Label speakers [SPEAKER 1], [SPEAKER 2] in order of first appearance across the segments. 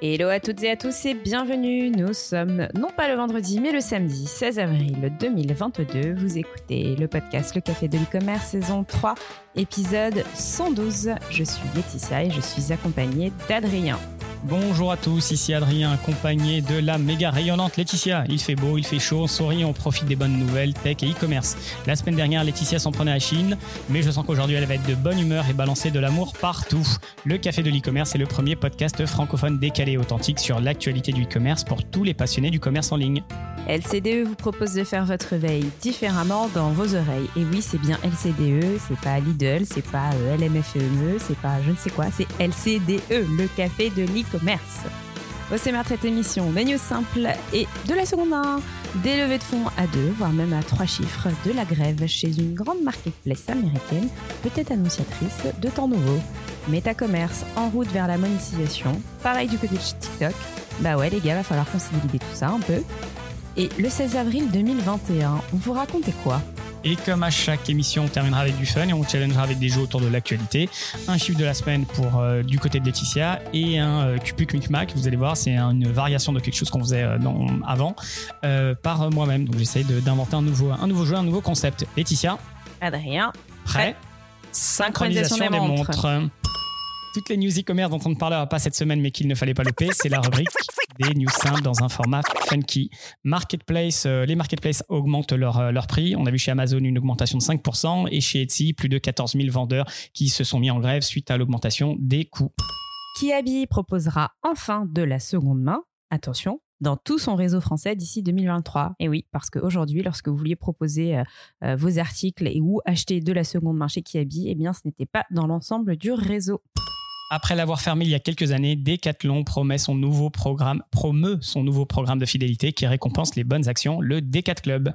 [SPEAKER 1] Hello à toutes et à tous et bienvenue. Nous sommes non pas le vendredi mais le samedi 16 avril 2022. Vous écoutez le podcast Le Café de l'e-commerce saison 3 épisode 112. Je suis Laetitia et je suis accompagnée d'Adrien.
[SPEAKER 2] Bonjour à tous, ici Adrien, accompagné de la méga rayonnante Laetitia. Il fait beau, il fait chaud, on sourit, on profite des bonnes nouvelles tech et e-commerce. La semaine dernière, Laetitia s'en prenait à Chine, mais je sens qu'aujourd'hui elle va être de bonne humeur et balancer de l'amour partout. Le Café de l'e-commerce est le premier podcast francophone décalé et authentique sur l'actualité du e-commerce pour tous les passionnés du commerce en ligne.
[SPEAKER 1] LCDE vous propose de faire votre veille différemment dans vos oreilles. Et oui, c'est bien LCDE, c'est pas Lidl, c'est pas euh, LMFME, c'est pas je ne sais quoi, c'est LCDE, le café de l'e-commerce. Au sommaire de cette émission, des news simples et de la seconde main, des levées de fonds à deux, voire même à trois chiffres, de la grève chez une grande marketplace américaine, peut-être annonciatrice de temps nouveau. Métacommerce en route vers la monétisation, pareil du côté de TikTok. Bah ouais les gars, va falloir consolider tout ça un peu. Et le 16 avril 2021, on vous racontait quoi?
[SPEAKER 2] Et comme à chaque émission, on terminera avec du fun et on challengera avec des jeux autour de l'actualité. Un chiffre de la semaine pour euh, du côté de Laetitia et un euh, Cupic Micmac. Vous allez voir, c'est une variation de quelque chose qu'on faisait euh, dans- avant euh, par moi-même. Donc j'essaye de- d'inventer un nouveau, un nouveau jeu, un nouveau concept. Laetitia,
[SPEAKER 1] Adrien,
[SPEAKER 2] prêt? Synchronisation
[SPEAKER 1] Synchronisation
[SPEAKER 2] des
[SPEAKER 1] des
[SPEAKER 2] montres. Toutes les news e-commerce dont on ne parlera pas cette semaine, mais qu'il ne fallait pas louper, c'est la rubrique des news simples dans un format funky. Marketplace, euh, les marketplaces augmentent leur, euh, leur prix. On a vu chez Amazon une augmentation de 5% et chez Etsy, plus de 14 000 vendeurs qui se sont mis en grève suite à l'augmentation des coûts.
[SPEAKER 1] Kiabi proposera enfin de la seconde main, attention, dans tout son réseau français d'ici 2023. Et oui, parce qu'aujourd'hui, lorsque vous vouliez proposer euh, vos articles et ou acheter de la seconde main chez Kiabi, eh bien, ce n'était pas dans l'ensemble du réseau.
[SPEAKER 2] Après l'avoir fermé il y a quelques années, Decathlon promet son nouveau programme, promeut son nouveau programme de fidélité qui récompense les bonnes actions, le Decat Club.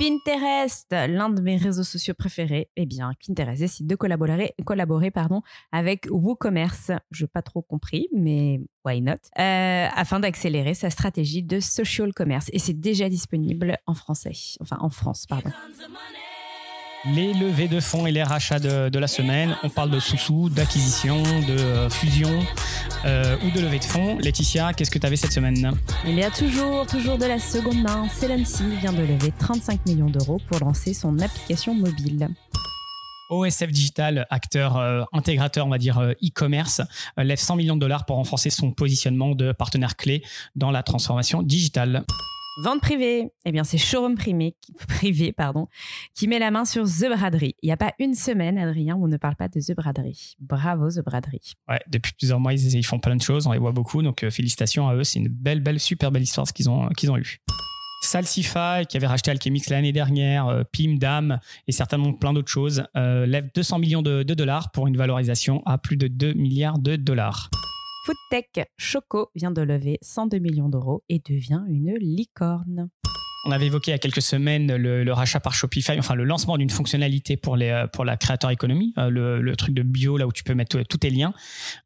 [SPEAKER 1] Pinterest, l'un de mes réseaux sociaux préférés, eh bien, Pinterest décide de collaborer, collaborer pardon, avec WooCommerce. Je n'ai pas trop compris, mais why not? Euh, Afin d'accélérer sa stratégie de social commerce. Et c'est déjà disponible en français, enfin en France, pardon.
[SPEAKER 2] Les levées de fonds et les rachats de, de la semaine. On parle de sous-sous, d'acquisition, de euh, fusion euh, ou de levée de fonds. Laetitia, qu'est-ce que tu avais cette semaine?
[SPEAKER 1] Il y a toujours, toujours de la seconde main. Celency vient de lever 35 millions d'euros pour lancer son application mobile.
[SPEAKER 2] OSF Digital, acteur euh, intégrateur, on va dire e-commerce, euh, lève 100 millions de dollars pour renforcer son positionnement de partenaire clé dans la transformation digitale.
[SPEAKER 1] Vente privée, eh bien c'est Showroom privé, pardon, qui met la main sur The Braderie. Il n'y a pas une semaine, Adrien, où on ne parle pas de The Braderie. Bravo The Braderie.
[SPEAKER 2] Ouais, depuis plusieurs mois, ils, font plein de choses, on les voit beaucoup, donc euh, félicitations à eux. C'est une belle, belle, super belle histoire qu'ils ont, qu'ils ont eu. Salsify, qui avait racheté Alchemix l'année dernière, euh, Pim, Dam et certainement plein d'autres choses, euh, lève 200 millions de dollars pour une valorisation à plus de 2 milliards de dollars.
[SPEAKER 1] Foodtech Choco vient de lever 102 millions d'euros et devient une licorne.
[SPEAKER 2] On avait évoqué il y a quelques semaines le, le rachat par Shopify, enfin le lancement d'une fonctionnalité pour, les, euh, pour la créateur économie, euh, le, le truc de bio là où tu peux mettre tous- tes liens.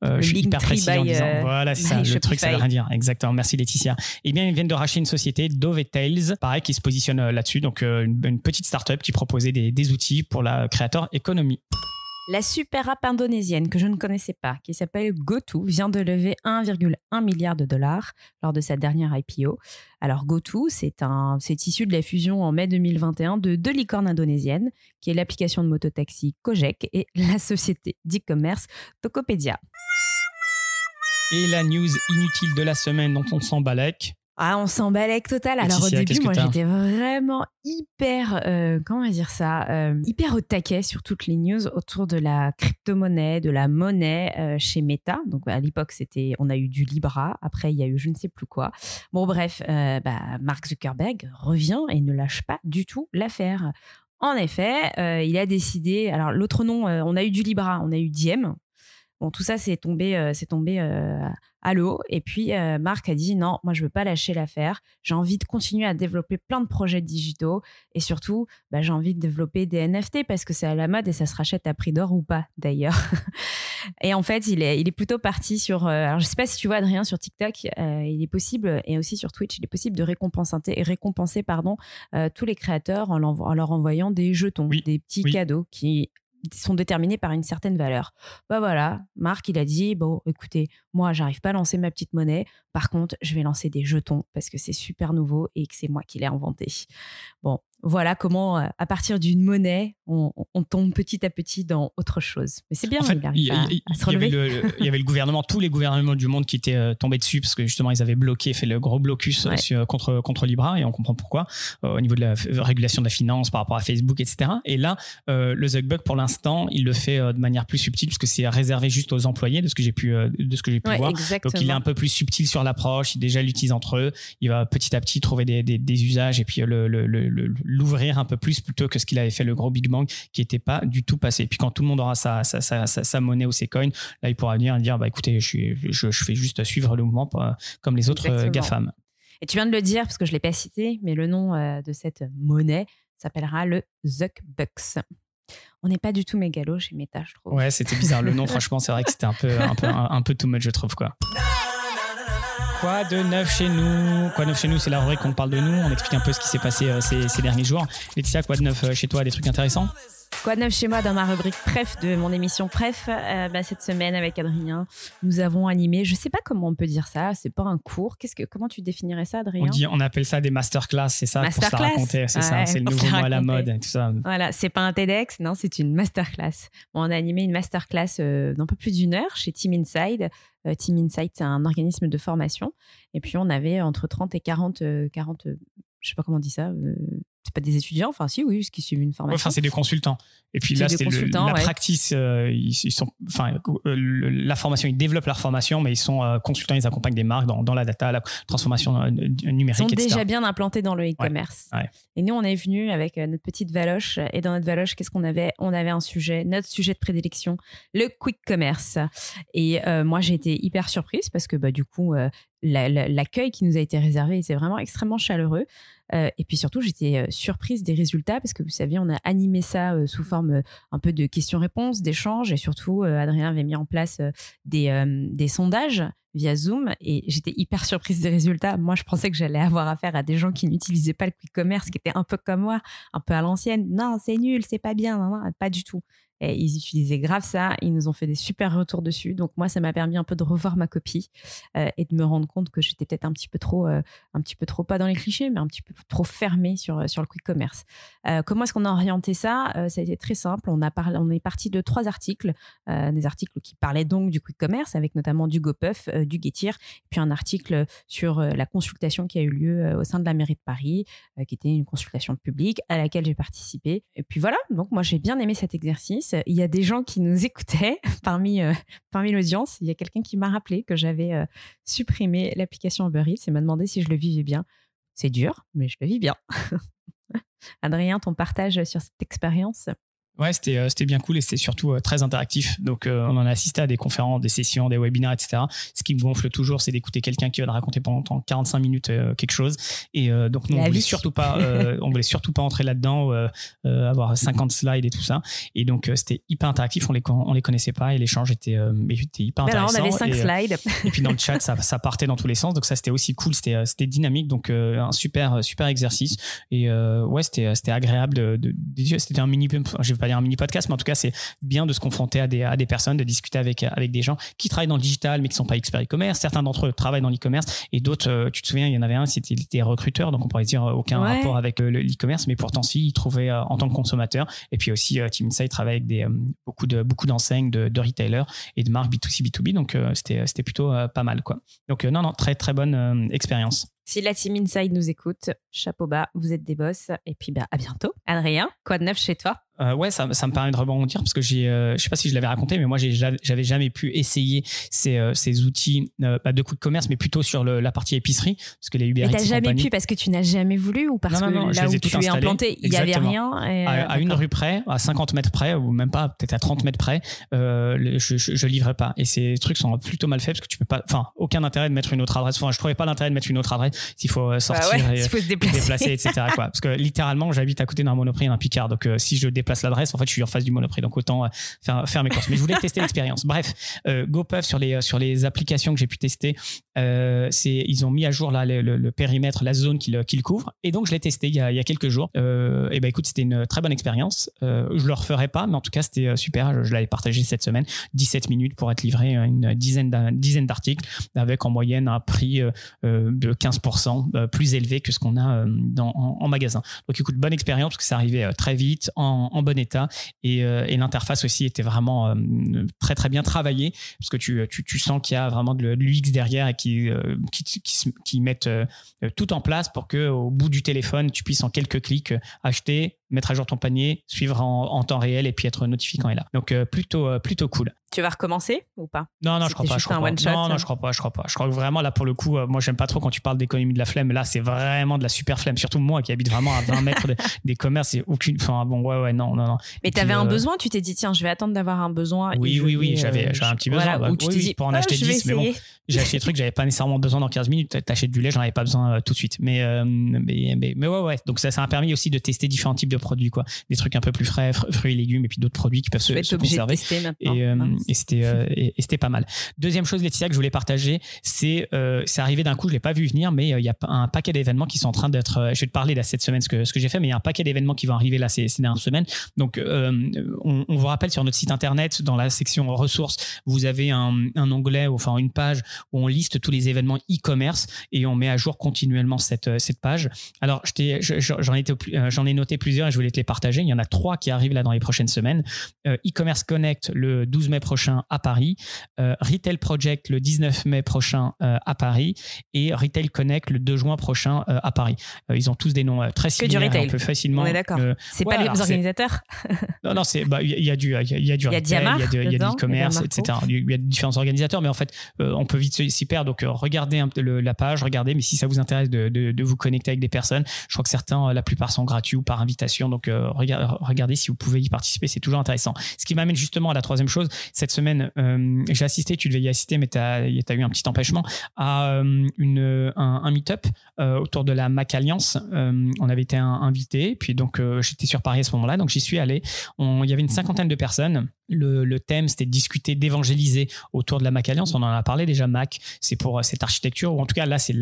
[SPEAKER 2] Euh, je suis hyper précis en disant,
[SPEAKER 1] euh,
[SPEAKER 2] voilà, c'est ça, le truc, ça veut rien dire. Exactement, merci Laetitia. Eh bien, ils viennent de racheter une société, Dove Tails, pareil, qui se positionne là-dessus, donc une, une petite startup qui proposait des, des outils pour la créateur économie.
[SPEAKER 1] La super app indonésienne que je ne connaissais pas, qui s'appelle GoTo, vient de lever 1,1 milliard de dollars lors de sa dernière IPO. Alors GoTo, c'est issu de la fusion en mai 2021 de deux licornes indonésiennes, qui est l'application de mototaxi Kojek et la société d'e-commerce Tokopedia.
[SPEAKER 2] Et la news inutile de la semaine dont on s'en balèque.
[SPEAKER 1] Ah, on s'en balèque total. Alors au
[SPEAKER 2] Laetitia,
[SPEAKER 1] début, moi j'étais vraiment hyper, euh, comment dire ça, euh, hyper au taquet sur toutes les news autour de la crypto-monnaie, de la monnaie euh, chez Meta. Donc à l'époque, c'était, on a eu du Libra. Après, il y a eu je ne sais plus quoi. Bon, bref, bah, Mark Zuckerberg revient et ne lâche pas du tout l'affaire. En effet, euh, il a décidé. Alors l'autre nom, euh, on a eu du Libra, on a eu Diem. Bon, tout ça, c'est tombé, euh, c'est tombé euh, à l'eau. Et puis, euh, Marc a dit non, moi, je veux pas lâcher l'affaire. J'ai envie de continuer à développer plein de projets digitaux. Et surtout, bah, j'ai envie de développer des NFT parce que c'est à la mode et ça se rachète à prix d'or ou pas, d'ailleurs. et en fait, il est, il est plutôt parti sur. alors, je sais pas si tu vois, Adrien, sur TikTok, euh, il est possible, et aussi sur Twitch, il est possible de récompenser, récompenser pardon, euh, tous les créateurs en, leur envoyant des jetons,
[SPEAKER 2] Oui,
[SPEAKER 1] des petits
[SPEAKER 2] oui.
[SPEAKER 1] cadeaux qui sont déterminés par une certaine valeur. Bah voilà, Marc, il a dit bon, écoutez, moi, j'arrive pas à lancer ma petite monnaie. Par contre, je vais lancer des jetons parce que c'est super nouveau et que c'est moi qui l'ai inventé. Bon, voilà comment, euh, à partir d'une monnaie, on, tombe petit à petit dans autre chose. Mais c'est bien, il arrive à, se relever.
[SPEAKER 2] Il y, avait le, gouvernement, tous les gouvernements du monde qui étaient euh, tombés dessus parce que justement, ils avaient bloqué, fait le gros blocus euh, contre, contre Libra et on comprend pourquoi au niveau de la régulation de la finance par rapport à Facebook, etc. Et là, le Zuckbug, pour l'instant, il le fait de manière plus subtile parce que c'est réservé juste aux employés de ce que j'ai pu, de ce que j'ai pu voir. Donc, il est un peu plus subtil sur l'approche. Il déjà l'utilise entre eux. Il va petit à petit trouver des, des, usages et puis le, le, le l'ouvrir un peu plus plutôt que ce qu'il avait fait le gros Big Bang qui n'était pas du tout passé. Et puis quand tout le monde aura sa, sa, sa, sa, monnaie ou ses coins, là il pourra venir dire bah écoutez, je, suis, je, je fais juste suivre le mouvement comme les autres euh, GAFAM.
[SPEAKER 1] Et tu viens de le dire parce que je ne l'ai pas cité, mais le nom euh, de cette monnaie s'appellera le Zuckbucks. On n'est pas du tout mégalo chez Meta, je trouve.
[SPEAKER 2] Ouais, c'était bizarre. Le nom, franchement, c'est vrai que c'était un peu, un, peu, un, un peu too much, je trouve. quoi. Quoi de neuf chez nous Quoi de neuf chez nous C'est la rubrique qu'on parle de nous. On explique un peu ce qui s'est passé euh, ces, derniers jours. Laetitia, quoi de neuf euh, chez toi Des trucs intéressants?
[SPEAKER 1] Quoi de neuf chez moi dans ma rubrique Pref de mon émission Pref euh, bah, Cette semaine avec Adrien, nous avons animé, je sais pas comment on peut dire ça, c'est pas un cours. Qu'est-ce que, comment tu définirais ça, Adrien?
[SPEAKER 2] On, dit, on appelle ça des masterclass, c'est ça Pour se raconter, c'est ça, c'est le nouveau mot à la mode et tout ça.
[SPEAKER 1] Voilà, c'est pas un TEDx, non, c'est une masterclass. on a animé une masterclass d'un peu plus d'une heure chez Team Inside euh, Team Insight, c'est un organisme de formation. Et puis, on avait entre 30 et 40, 40 euh, je sais pas comment on dit ça, euh, c'est pas des étudiants, enfin si, oui, parce qu'ils suivent une formation.
[SPEAKER 2] Enfin, c'est des consultants. Et puis là, c'était la practice. Euh, ils, sont, enfin, euh, la formation, ils développent leur formation, mais ils sont euh, consultants, ils accompagnent des marques dans, dans, la data, la transformation numérique.
[SPEAKER 1] Ils sont déjà bien implantés dans le e-commerce. Et nous, on est venu avec notre petite valoche. Et dans notre valoche, qu'est-ce qu'on avait? On avait un sujet, notre sujet de prédilection, le quick commerce. Et moi, j'ai été hyper surprise parce que bah, du coup, l'accueil qui nous a été réservé, c'est vraiment extrêmement chaleureux. Euh, et puis surtout, j'étais euh, surprise des résultats parce que vous savez, on a animé ça euh, sous forme un peu de questions-réponses, d'échanges. Et surtout, Adrien avait mis en place des, des sondages via Zoom et j'étais hyper surprise des résultats. Moi, je pensais que j'allais avoir affaire à des gens qui n'utilisaient pas le quick commerce, qui étaient un peu comme moi, un peu à l'ancienne. Non, c'est nul, c'est pas bien, non, non, pas du tout. Et ils utilisaient grave ça. Ils nous ont fait des super retours dessus. Donc moi, ça m'a permis un peu de revoir ma copie euh, et de me rendre compte que j'étais peut-être un petit peu trop, euh, un petit peu trop pas dans les clichés, mais un petit peu trop fermée sur euh, sur le quick commerce. comment est-ce qu'on a orienté ça? Ça a été très simple. On a parlé, on est parti de trois articles, des articles qui parlaient donc du quick commerce, avec notamment du GoPuff, du Getir, puis un article sur la consultation qui a eu lieu au sein de la mairie de Paris, qui était une consultation publique à laquelle j'ai participé. Et puis voilà. Donc moi, j'ai bien aimé cet exercice il y a des gens qui nous écoutaient parmi, euh, parmi l'audience. Il y a quelqu'un qui m'a rappelé que j'avais euh, supprimé l'application Uber Eats et m'a demandé si je le vivais bien. C'est dur, mais je le vis bien. Adrien, ton partage sur cette expérience?
[SPEAKER 2] Ouais, c'était euh, c'était bien cool et c'était surtout euh, très interactif. Donc euh, on en a assisté à des conférences, des sessions, des webinaires, etc. Ce qui me gonfle toujours, c'est d'écouter quelqu'un qui va te raconter pendant 45 minutes quelque chose. Et donc nous, on voulait surtout pas, on voulait surtout pas entrer là-dedans, avoir 50 slides et tout ça. Et donc c'était hyper interactif. On les on les connaissait pas et l'échange était, était hyper intéressant.
[SPEAKER 1] Alors, on avait 5 slides.
[SPEAKER 2] et puis dans le chat, ça, ça partait dans tous les sens. Donc ça c'était aussi cool. C'était c'était dynamique. Donc un super super exercice. Et ouais, c'était c'était agréable de, de, c'était un mini, je vais pas un mini podcast, mais en tout cas, c'est bien de se confronter à des, à des personnes, de discuter avec, avec des gens qui travaillent dans le digital, mais qui sont pas experts e-commerce. Certains d'entre eux travaillent dans l'e-commerce et d'autres, euh, tu te souviens, il y en avait un, c'était des recruteurs, donc on pourrait dire euh, aucun rapport avec le l'e-commerce, mais pourtant, si, ils trouvaient euh, en tant que consommateur. Et puis aussi, Team Insight travaille avec des, beaucoup de beaucoup d'enseignes, de, de retailers et de marques B2C, B2B. Donc, c'était c'était plutôt pas mal, quoi. Donc, non, non, très, très bonne expérience.
[SPEAKER 1] Si la team Inside nous écoute, chapeau bas, vous êtes des boss. Et puis, bah, à bientôt. Adrien, quoi de neuf chez toi?
[SPEAKER 2] Euh, ouais, ça, ça, me permet de rebondir parce que j'ai, euh, je sais pas si je l'avais raconté, mais moi j'avais jamais pu essayer ces, euh, ces outils euh, pas de quick commerce, mais plutôt sur le, la partie épicerie, parce que les Uber
[SPEAKER 1] Eats. t'as jamais pu parce que tu n'as jamais voulu ou parce que là où tu es implanté, il y avait rien.
[SPEAKER 2] à, une rue près, à 50 mètres près, ou même pas, peut-être à 30 mètres près, je, je, je, livrais pas. Et ces trucs sont plutôt mal faits parce que tu peux pas, enfin, aucun intérêt de mettre une autre adresse. Enfin, je trouvais pas l'intérêt de mettre une autre adresse s'il faut sortir,
[SPEAKER 1] bah et, faut se déplacer.
[SPEAKER 2] etc. Quoi. Parce que littéralement, j'habite à côté d'un Monoprix et d'un Picard, donc si je déplace l'adresse, en fait, je suis en face du Monoprix, donc autant faire, faire mes courses. Mais je voulais tester l'expérience. Bref, GoPuff sur les sur les applications que j'ai pu tester, c'est ils ont mis à jour là le, périmètre, la zone qu'ils qu'il couvre, et donc je l'ai testé il y, a, il y a quelques jours. et ben écoute, c'était une très bonne expérience. je le referai pas, mais en tout cas, c'était super. Je, je l'avais partagé cette semaine. 17 minutes pour être livré une dizaine d'articles avec en moyenne un prix euh, euh, de 15% euh, plus élevé que ce qu'on a dans, en, magasin. Donc écoute, bonne expérience parce que ça arrivait très vite, en, bon état. Et, l'interface aussi était vraiment très très bien travaillée parce que tu, tu, sens qu'il y a vraiment de, l'UX derrière et qui, qui, qui, mettent tout en place pour que au bout du téléphone, tu puisses en quelques clics acheter, mettre à jour ton panier, suivre en, temps réel et puis être notifié quand il est là. Donc plutôt plutôt cool.
[SPEAKER 1] Tu vas recommencer ou pas?
[SPEAKER 2] Non, non, je crois pas. Je crois pas. non, non, je crois pas. Je crois pas. Je crois que vraiment là pour le coup, euh, moi j'aime pas trop quand tu parles d'économie de la flemme. Là, c'est vraiment de la super flemme. Surtout moi qui habite vraiment à 20 mètres des commerces, c'est aucune. Enfin bon, ouais, ouais, non, non, non.
[SPEAKER 1] Mais tu avais un euh, besoin. Tu t'es dit tiens, je vais attendre d'avoir un besoin.
[SPEAKER 2] Oui, oui, oui. J'avais, un petit besoin.
[SPEAKER 1] Voilà, tu
[SPEAKER 2] oui, pour en ah, acheter 10, mais bon, j'ai acheté des trucs j'avais pas nécessairement besoin dans 15 minutes. T'achètes du lait, j'en avais pas besoin euh, tout de suite. Mais, mais, mais, ouais, ouais. Donc ça, ça m'a permis aussi de tester différents types de produits, quoi. Des trucs un peu plus frais, fruits et légumes, et puis d'autres produits qui peuvent se, se conserver. Et, c'était et, c'était pas mal. Deuxième chose, Laetitia, que je voulais partager, c'est euh, c'est arrivé d'un coup, je l'ai pas vu venir, mais euh, il y a un paquet d'événements qui sont en train d'être. Euh, je vais te parler là cette semaine ce que, ce que j'ai fait, mais il y a un paquet d'événements qui vont arriver là ces, ces dernières semaines. Donc, on, vous rappelle sur notre site internet, dans la section ressources, vous avez un, un onglet, enfin une page où on liste tous les événements e-commerce et on met à jour continuellement cette, cette page. Alors, j'en j'en ai noté plusieurs et je voulais te les partager. Il y en a trois qui arrivent là dans les prochaines semaines. E-commerce Connect le 12 mai prochain à Paris. Euh, Retail Project le 19 mai prochain euh, à Paris et Retail Connect le 2 juin prochain euh, à Paris. ils ont tous des noms très similaires.
[SPEAKER 1] Que du retail.
[SPEAKER 2] On peut facilement.
[SPEAKER 1] On est d'accord. c'est pas les organisateurs.
[SPEAKER 2] non, non, c'est bah il y, a du il y, a du retail, il y a, du e-commerce, etc. Il y a différents organisateurs, mais en fait, on peut vite s'y perdre. Donc, regardez un, le, la page, regardez. Mais si ça vous intéresse de, de, vous connecter avec des personnes, je crois que certains, la plupart sont gratuits ou par invitation. Donc, regardez, regardez si vous pouvez y participer. C'est toujours intéressant. Ce qui m'amène justement à la troisième chose. Cette semaine, j'ai assisté, tu devais y assister, mais tu as, eu un petit empêchement, à euh, un, un meet-up euh, autour de la Mac Alliance. Euh, on avait été invité, puis donc j'étais sur Paris à ce moment-là, donc j'y suis allé. il y avait une cinquantaine de personnes. Le, le thème, c'était de discuter, d'évangéliser autour de la Mac Alliance. On en a parlé déjà, Mac, c'est pour cette architecture, ou en tout cas là, c'est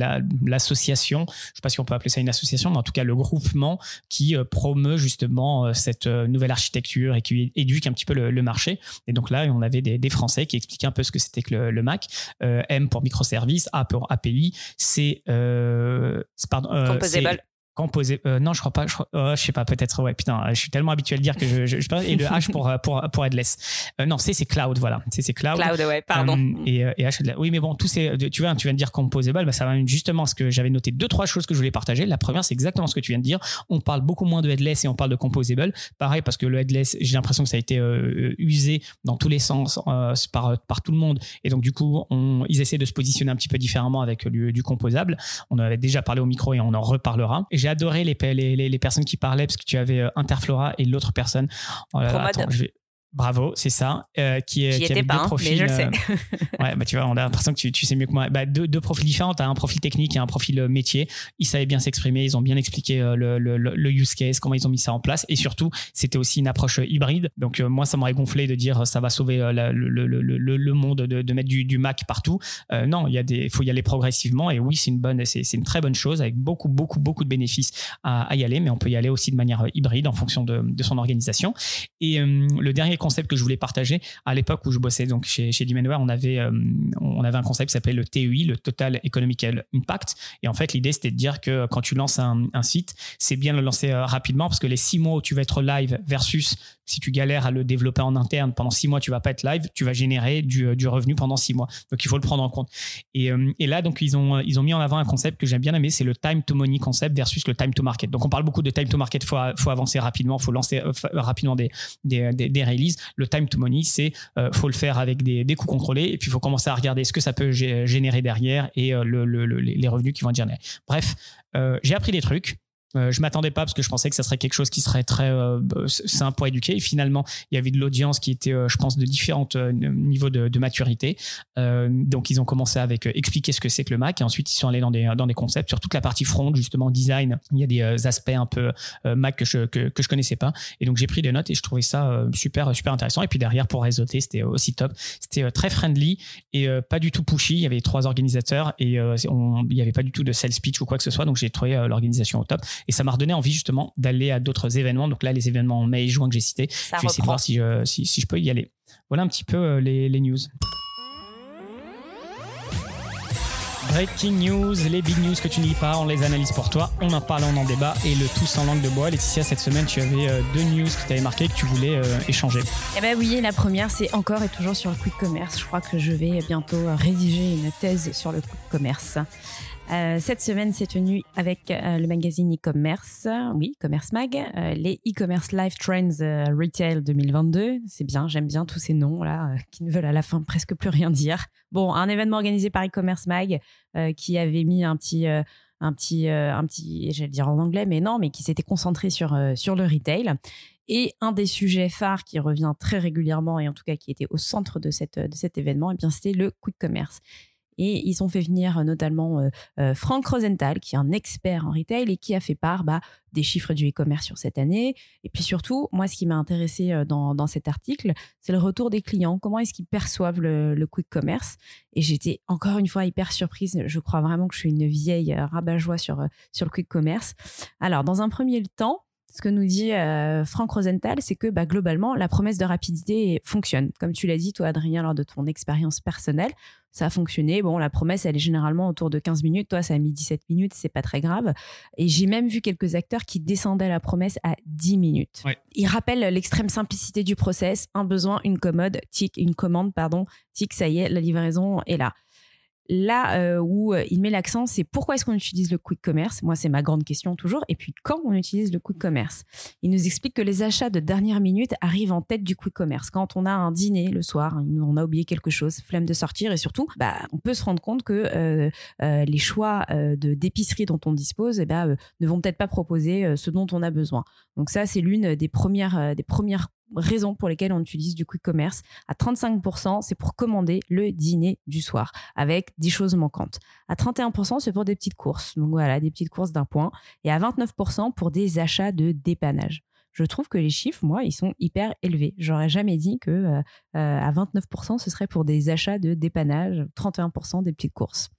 [SPEAKER 2] l'association, je ne sais pas si on peut appeler ça une association, mais en tout cas le groupement qui promeut justement cette nouvelle architecture et qui éduque un petit peu le, marché. Et donc là, on avait des, des Français qui expliquaient un peu ce que c'était que le, Mac. Euh, M pour microservice, A pour API, C, euh, pardon,
[SPEAKER 1] euh, Composable.
[SPEAKER 2] Composé. Euh, non, je crois pas. Je, crois, oh, je sais pas. Peut-être. Ouais. Putain, je suis tellement habitué à le dire que je. je, je et le H pour pour pour headless. Euh, non, C c'est cloud. Voilà. C c'est cloud.
[SPEAKER 1] Cloud, ouais. Pardon.
[SPEAKER 2] Euh, et, et H. Oui, mais bon, tous ces. Tu vois, tu viens de dire composable. Bah, ça va justement ce que j'avais noté deux trois choses que je voulais partager. La première, c'est exactement ce que tu viens de dire. On parle beaucoup moins de headless et on parle de composable. Pareil parce que le headless, j'ai l'impression que ça a été euh, usé dans tous les sens par par tout le monde. Et donc du coup, on, ils essaient de se positionner un petit peu différemment avec du, du composable. On en avait déjà parlé au micro et on en reparlera. Et j'ai adoré les, les les, personnes qui parlaient, parce que tu avais euh, Interflora et l'autre personne.
[SPEAKER 1] Oh attends, je vais,
[SPEAKER 2] Bravo, c'est ça. Euh, qui,
[SPEAKER 1] qui avait
[SPEAKER 2] deux
[SPEAKER 1] profils. Mais je sais.
[SPEAKER 2] Euh, ouais, bah, tu vois, on a l'impression que tu, tu, sais mieux que moi. Bah, deux, deux, profils différents. Tu as un profil technique et un profil euh, métier. Ils savaient bien s'exprimer. Ils ont bien expliqué le, le, le, use case, comment ils ont mis ça en place. Et surtout, c'était aussi une approche hybride. Donc, moi, ça m'aurait gonflé de dire ça va sauver le, monde de, de, mettre du, du Mac partout. non, il y a des, faut y aller progressivement. Et oui, c'est une bonne, c'est une très bonne chose avec beaucoup, beaucoup, beaucoup de bénéfices à, à, y aller. Mais on peut y aller aussi de manière hybride en fonction de, de son organisation. Et le dernier concept que je voulais partager à l'époque où je bossais donc chez, chez Demandware, on avait, euh, on avait un concept qui s'appelait le TEI, le Total Economical Impact. Et en fait, l'idée, c'était de dire que quand tu lances un, un site, c'est bien de le lancer euh, rapidement parce que les six mois où tu vas être live versus si tu galères à le développer en interne pendant six mois, tu vas pas être live, tu vas générer du, euh, du revenu pendant six mois. Donc il faut le prendre en compte. Et, et là, donc ils ont, ils ont mis en avant un concept que j'aime bien aimer, c'est le time to money concept versus le time to market. Donc on parle beaucoup de time to market, faut, faut avancer rapidement, faut lancer rapidement des, des, des, des releases. Le time to money, c'est euh, faut le faire avec des, des coûts contrôlés et puis il faut commencer à regarder ce que ça peut générer derrière et euh, le, le, les revenus qui vont être générés. Bref, euh, j'ai appris des trucs Euh, je m'attendais pas parce que je pensais que ça serait quelque chose qui serait très euh, simple pour éduquer. Et finalement, il y avait de l'audience qui était, je pense, de différents niveaux de, maturité. donc, ils ont commencé avec expliquer ce que c'est que le Mac et ensuite ils sont allés dans des, dans des concepts sur toute la partie front, justement design. Il y a des aspects un peu Mac que je, que, je connaissais pas. Et donc, j'ai pris des notes et je trouvais ça super, super intéressant. Et puis derrière, pour réseauter, c'était aussi top. C'était très friendly et pas du tout pushy. Il y avait trois organisateurs et il n'y avait pas du tout de sales speech ou quoi que ce soit. Donc, j'ai trouvé l'organisation au top. Et ça m'a redonné envie justement d'aller à d'autres événements. Donc là, les événements en mai et juin que j'ai cités, je vais essayer de voir si je, si, je peux y aller. Voilà un petit peu euh, les, les news. Breaking news, les big news que tu ne lis pas, on les analyse pour toi, on en parle, on en débat et le tout sans langue de bois. Laetitia, cette semaine, tu avais euh, deux news qui t'avaient marqué que tu voulais euh, échanger.
[SPEAKER 1] Eh ben oui, la première, c'est encore et toujours sur le quick commerce. Je crois que je vais bientôt rédiger une thèse sur le quick commerce. Euh, cette semaine s'est tenue avec euh, le magazine e-commerce, oui, Commerce Mag, euh, les e-commerce live trends retail 2022. C'est bien, j'aime bien tous ces noms là qui ne veulent à la fin presque plus rien dire. Bon, un événement organisé par e-commerce Mag qui avait mis un petit un petit, un petit, j'allais dire en anglais, mais non, mais qui s'était concentré sur, sur le retail. Et un des sujets phares qui revient très régulièrement, et en tout cas qui était au centre de, cette, de cet événement, et eh bien c'était le quick commerce. Et ils ont fait venir euh, notamment euh, euh, Frank Rosenthal, qui est un expert en retail et qui a fait part bah, des chiffres du e-commerce sur cette année. Et puis surtout, moi, ce qui m'a intéressé dans, cet article, c'est le retour des clients. Comment est-ce qu'ils perçoivent le, quick commerce? Et j'étais encore une fois hyper surprise. Je crois vraiment que je suis une vieille rabat-joie sur, sur le quick commerce. Alors, dans un premier temps, ce que nous dit Frank Rosenthal, c'est que bah, globalement, la promesse de rapidité fonctionne. Comme tu l'as dit, toi, Adrien, lors de ton expérience personnelle, ça a fonctionné. Bon, la promesse, elle est généralement autour de 15 minutes. Toi, ça a mis 17 minutes, c'est pas très grave. Et j'ai même vu quelques acteurs qui descendaient la promesse à 10 minutes. Ils rappellent l'extrême simplicité du process. Un besoin, une commode, tic, une commande, pardon, tic, ça y est, la livraison est là. Là euh, où euh, il met l'accent, c'est pourquoi est-ce qu'on utilise le quick commerce? Moi, c'est ma grande question toujours. Et puis, quand on utilise le quick commerce? Il nous explique que les achats de dernière minute arrivent en tête du quick commerce. Quand on a un dîner le soir, on a oublié quelque chose, flemme de sortir, et surtout, bah, on peut se rendre compte que euh, les choix de d'épicerie dont on dispose eh ben, ne vont peut-être pas proposer ce dont on a besoin. Donc ça, c'est l'une des premières, des premières raisons pour lesquelles on utilise du quick commerce. À 35%, c'est pour commander le dîner du soir avec 10 choses manquantes. À 31%, c'est pour des petites courses. Donc voilà, des petites courses d'un point. Et à 29% pour des achats de dépannage. Je trouve que les chiffres, moi, ils sont hyper élevés. J'aurais jamais dit que euh, euh, à 29%, ce serait pour des achats de dépannage, 31% des petites courses.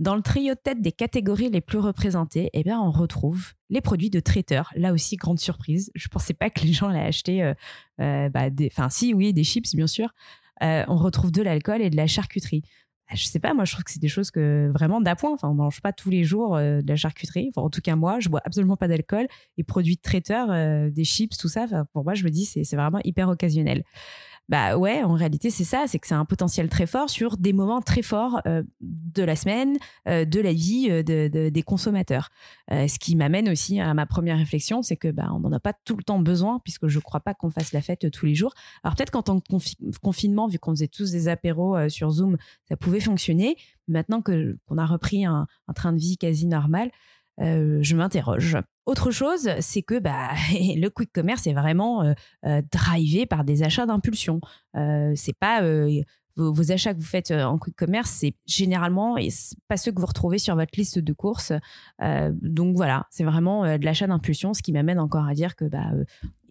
[SPEAKER 1] Dans le trio de tête des catégories les plus représentées, eh bien, on retrouve les produits de traiteur. Là aussi, grande surprise. Je ne pensais pas que les gens allaient acheter, euh, euh, bah, enfin, si, oui, des chips, bien sûr. Euh, on retrouve de l'alcool et de la charcuterie. Bah, je sais pas, moi, je trouve que c'est des choses que vraiment d'appoint. Enfin, on mange pas tous les jours de la charcuterie. en tout cas, moi, je bois absolument pas d'alcool. Et produits de traiteur, des chips, tout ça, pour moi, je me dis, c'est vraiment hyper occasionnel. Bah ouais, en réalité, c'est ça, c'est que c'est un potentiel très fort sur des moments très forts euh, de la semaine, euh, de la vie euh, des consommateurs. ce qui m'amène aussi à ma première réflexion, c'est que bah, on n'en a pas tout le temps besoin, puisque je ne crois pas qu'on fasse la fête tous les jours. Alors peut-être qu'en tant que confinement, vu qu'on faisait tous des apéros sur Zoom, ça pouvait fonctionner. Maintenant qu'on a repris un train de vie quasi normal, je m'interroge. Autre chose, c'est que bah, le quick commerce est vraiment euh, euh, drivé par des achats d'impulsion. Euh, c'est pas vos, achats que vous faites en quick commerce, c'est généralement pas ceux que vous retrouvez sur votre liste de courses. donc voilà, c'est vraiment de l'achat d'impulsion, ce qui m'amène encore à dire que bah,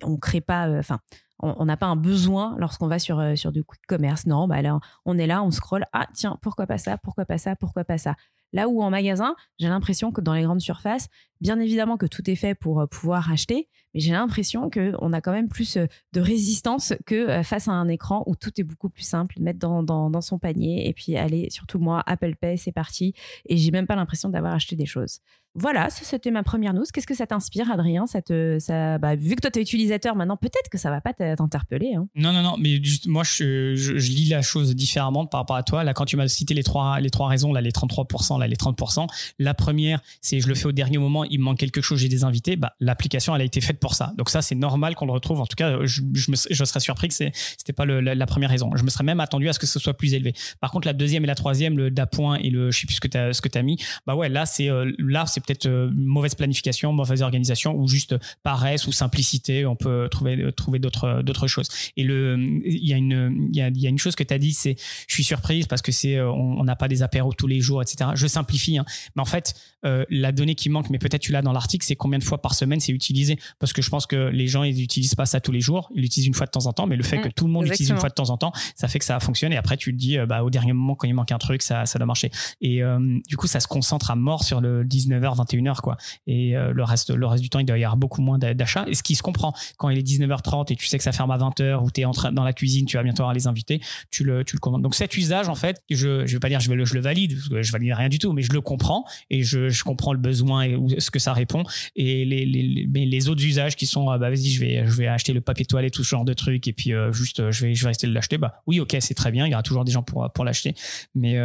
[SPEAKER 1] on crée pas, enfin. on n'a pas un besoin lorsqu'on va sur, sur du quick commerce. Non, bah là, on est là, on scrolle. Ah, tiens, pourquoi pas ça Pourquoi pas ça Pourquoi pas ça Là où en magasin, j'ai l'impression que dans les grandes surfaces, bien évidemment que tout est fait pour euh, pouvoir acheter, mais j'ai l'impression qu'on a quand même plus euh, de résistance que euh, face à un écran où tout est beaucoup plus simple, mettre dans, son panier et puis aller, surtout moi, Apple Pay, c'est parti. Et j'ai même pas l'impression d'avoir acheté des choses. Voilà, c'était ma première news. Qu'est-ce que ça t'inspire, Adrien bah, Vu que toi, tu es utilisateur maintenant, peut-être que ça va pas t'interpeller. Hein.
[SPEAKER 2] Non, non, non, mais moi, je, je, lis la chose différemment par rapport à toi. Là, quand tu m'as cité les trois, les trois raisons, là, les 33%, là, les 30%. La première, c'est je le fais au dernier moment, il me manque quelque chose, j'ai des invités. Bah, l'application, elle a été faite pour ça. Donc ça, c'est normal qu'on le retrouve. En tout cas, je, je, serais surpris que c'était pas le, la, première raison. Je me serais même attendu à ce que ce soit plus élevé. Par contre, la deuxième et la troisième, le d'appoint et le, je sais plus ce que tu as, ce que as mis, bah ouais, là, c'est euh, là, c'est peut-être euh, mauvaise planification, mauvaise organisation ou juste paresse ou simplicité. On peut trouver, trouver d'autres, choses. Et le, il y a une, y a, y a une chose que tu as dit, c'est, je suis surprise parce que c'est, euh, on n'a pas des apéros tous les jours, etc. Je simplifie, hein. mais en fait, la donnée qui manque, mais peut-être tu l'as dans l'article, c'est combien de fois par semaine c'est utilisé? Parce que je pense que les gens, ils n'utilisent pas ça tous les jours. Ils l'utilisent une fois de temps en temps, mais le fait mmh, que tout le monde l'utilise une fois de temps en temps, ça fait que ça fonctionne. Et après, tu te dis, bah, au dernier moment, quand il manque un truc, ça, ça doit marcher. Et du coup, ça se concentre à mort sur le 19h, 21h, quoi. Et le reste, le reste du temps, il doit y avoir beaucoup moins d'achats. Et ce qui se comprend, quand il est 19h30 et tu sais que ça ferme à 20h ou tu es en train, dans la cuisine, tu vas bientôt avoir les invités, tu le, tu le commandes. Donc cet usage, en fait, je, je vais pas dire je, vais le, je le valide, parce que je valide rien du tout, mais je le comprends et je, je comprends le besoin et ce que ça répond. Et les, les, les, les autres usages qui sont, bah vas-y, je vais, je vais acheter le papier toilette, tout ce genre de trucs, et puis juste, je vais, je vais rester de l'acheter. Bah oui, ok, c'est très bien, il y aura toujours des gens pour, pour l'acheter, mais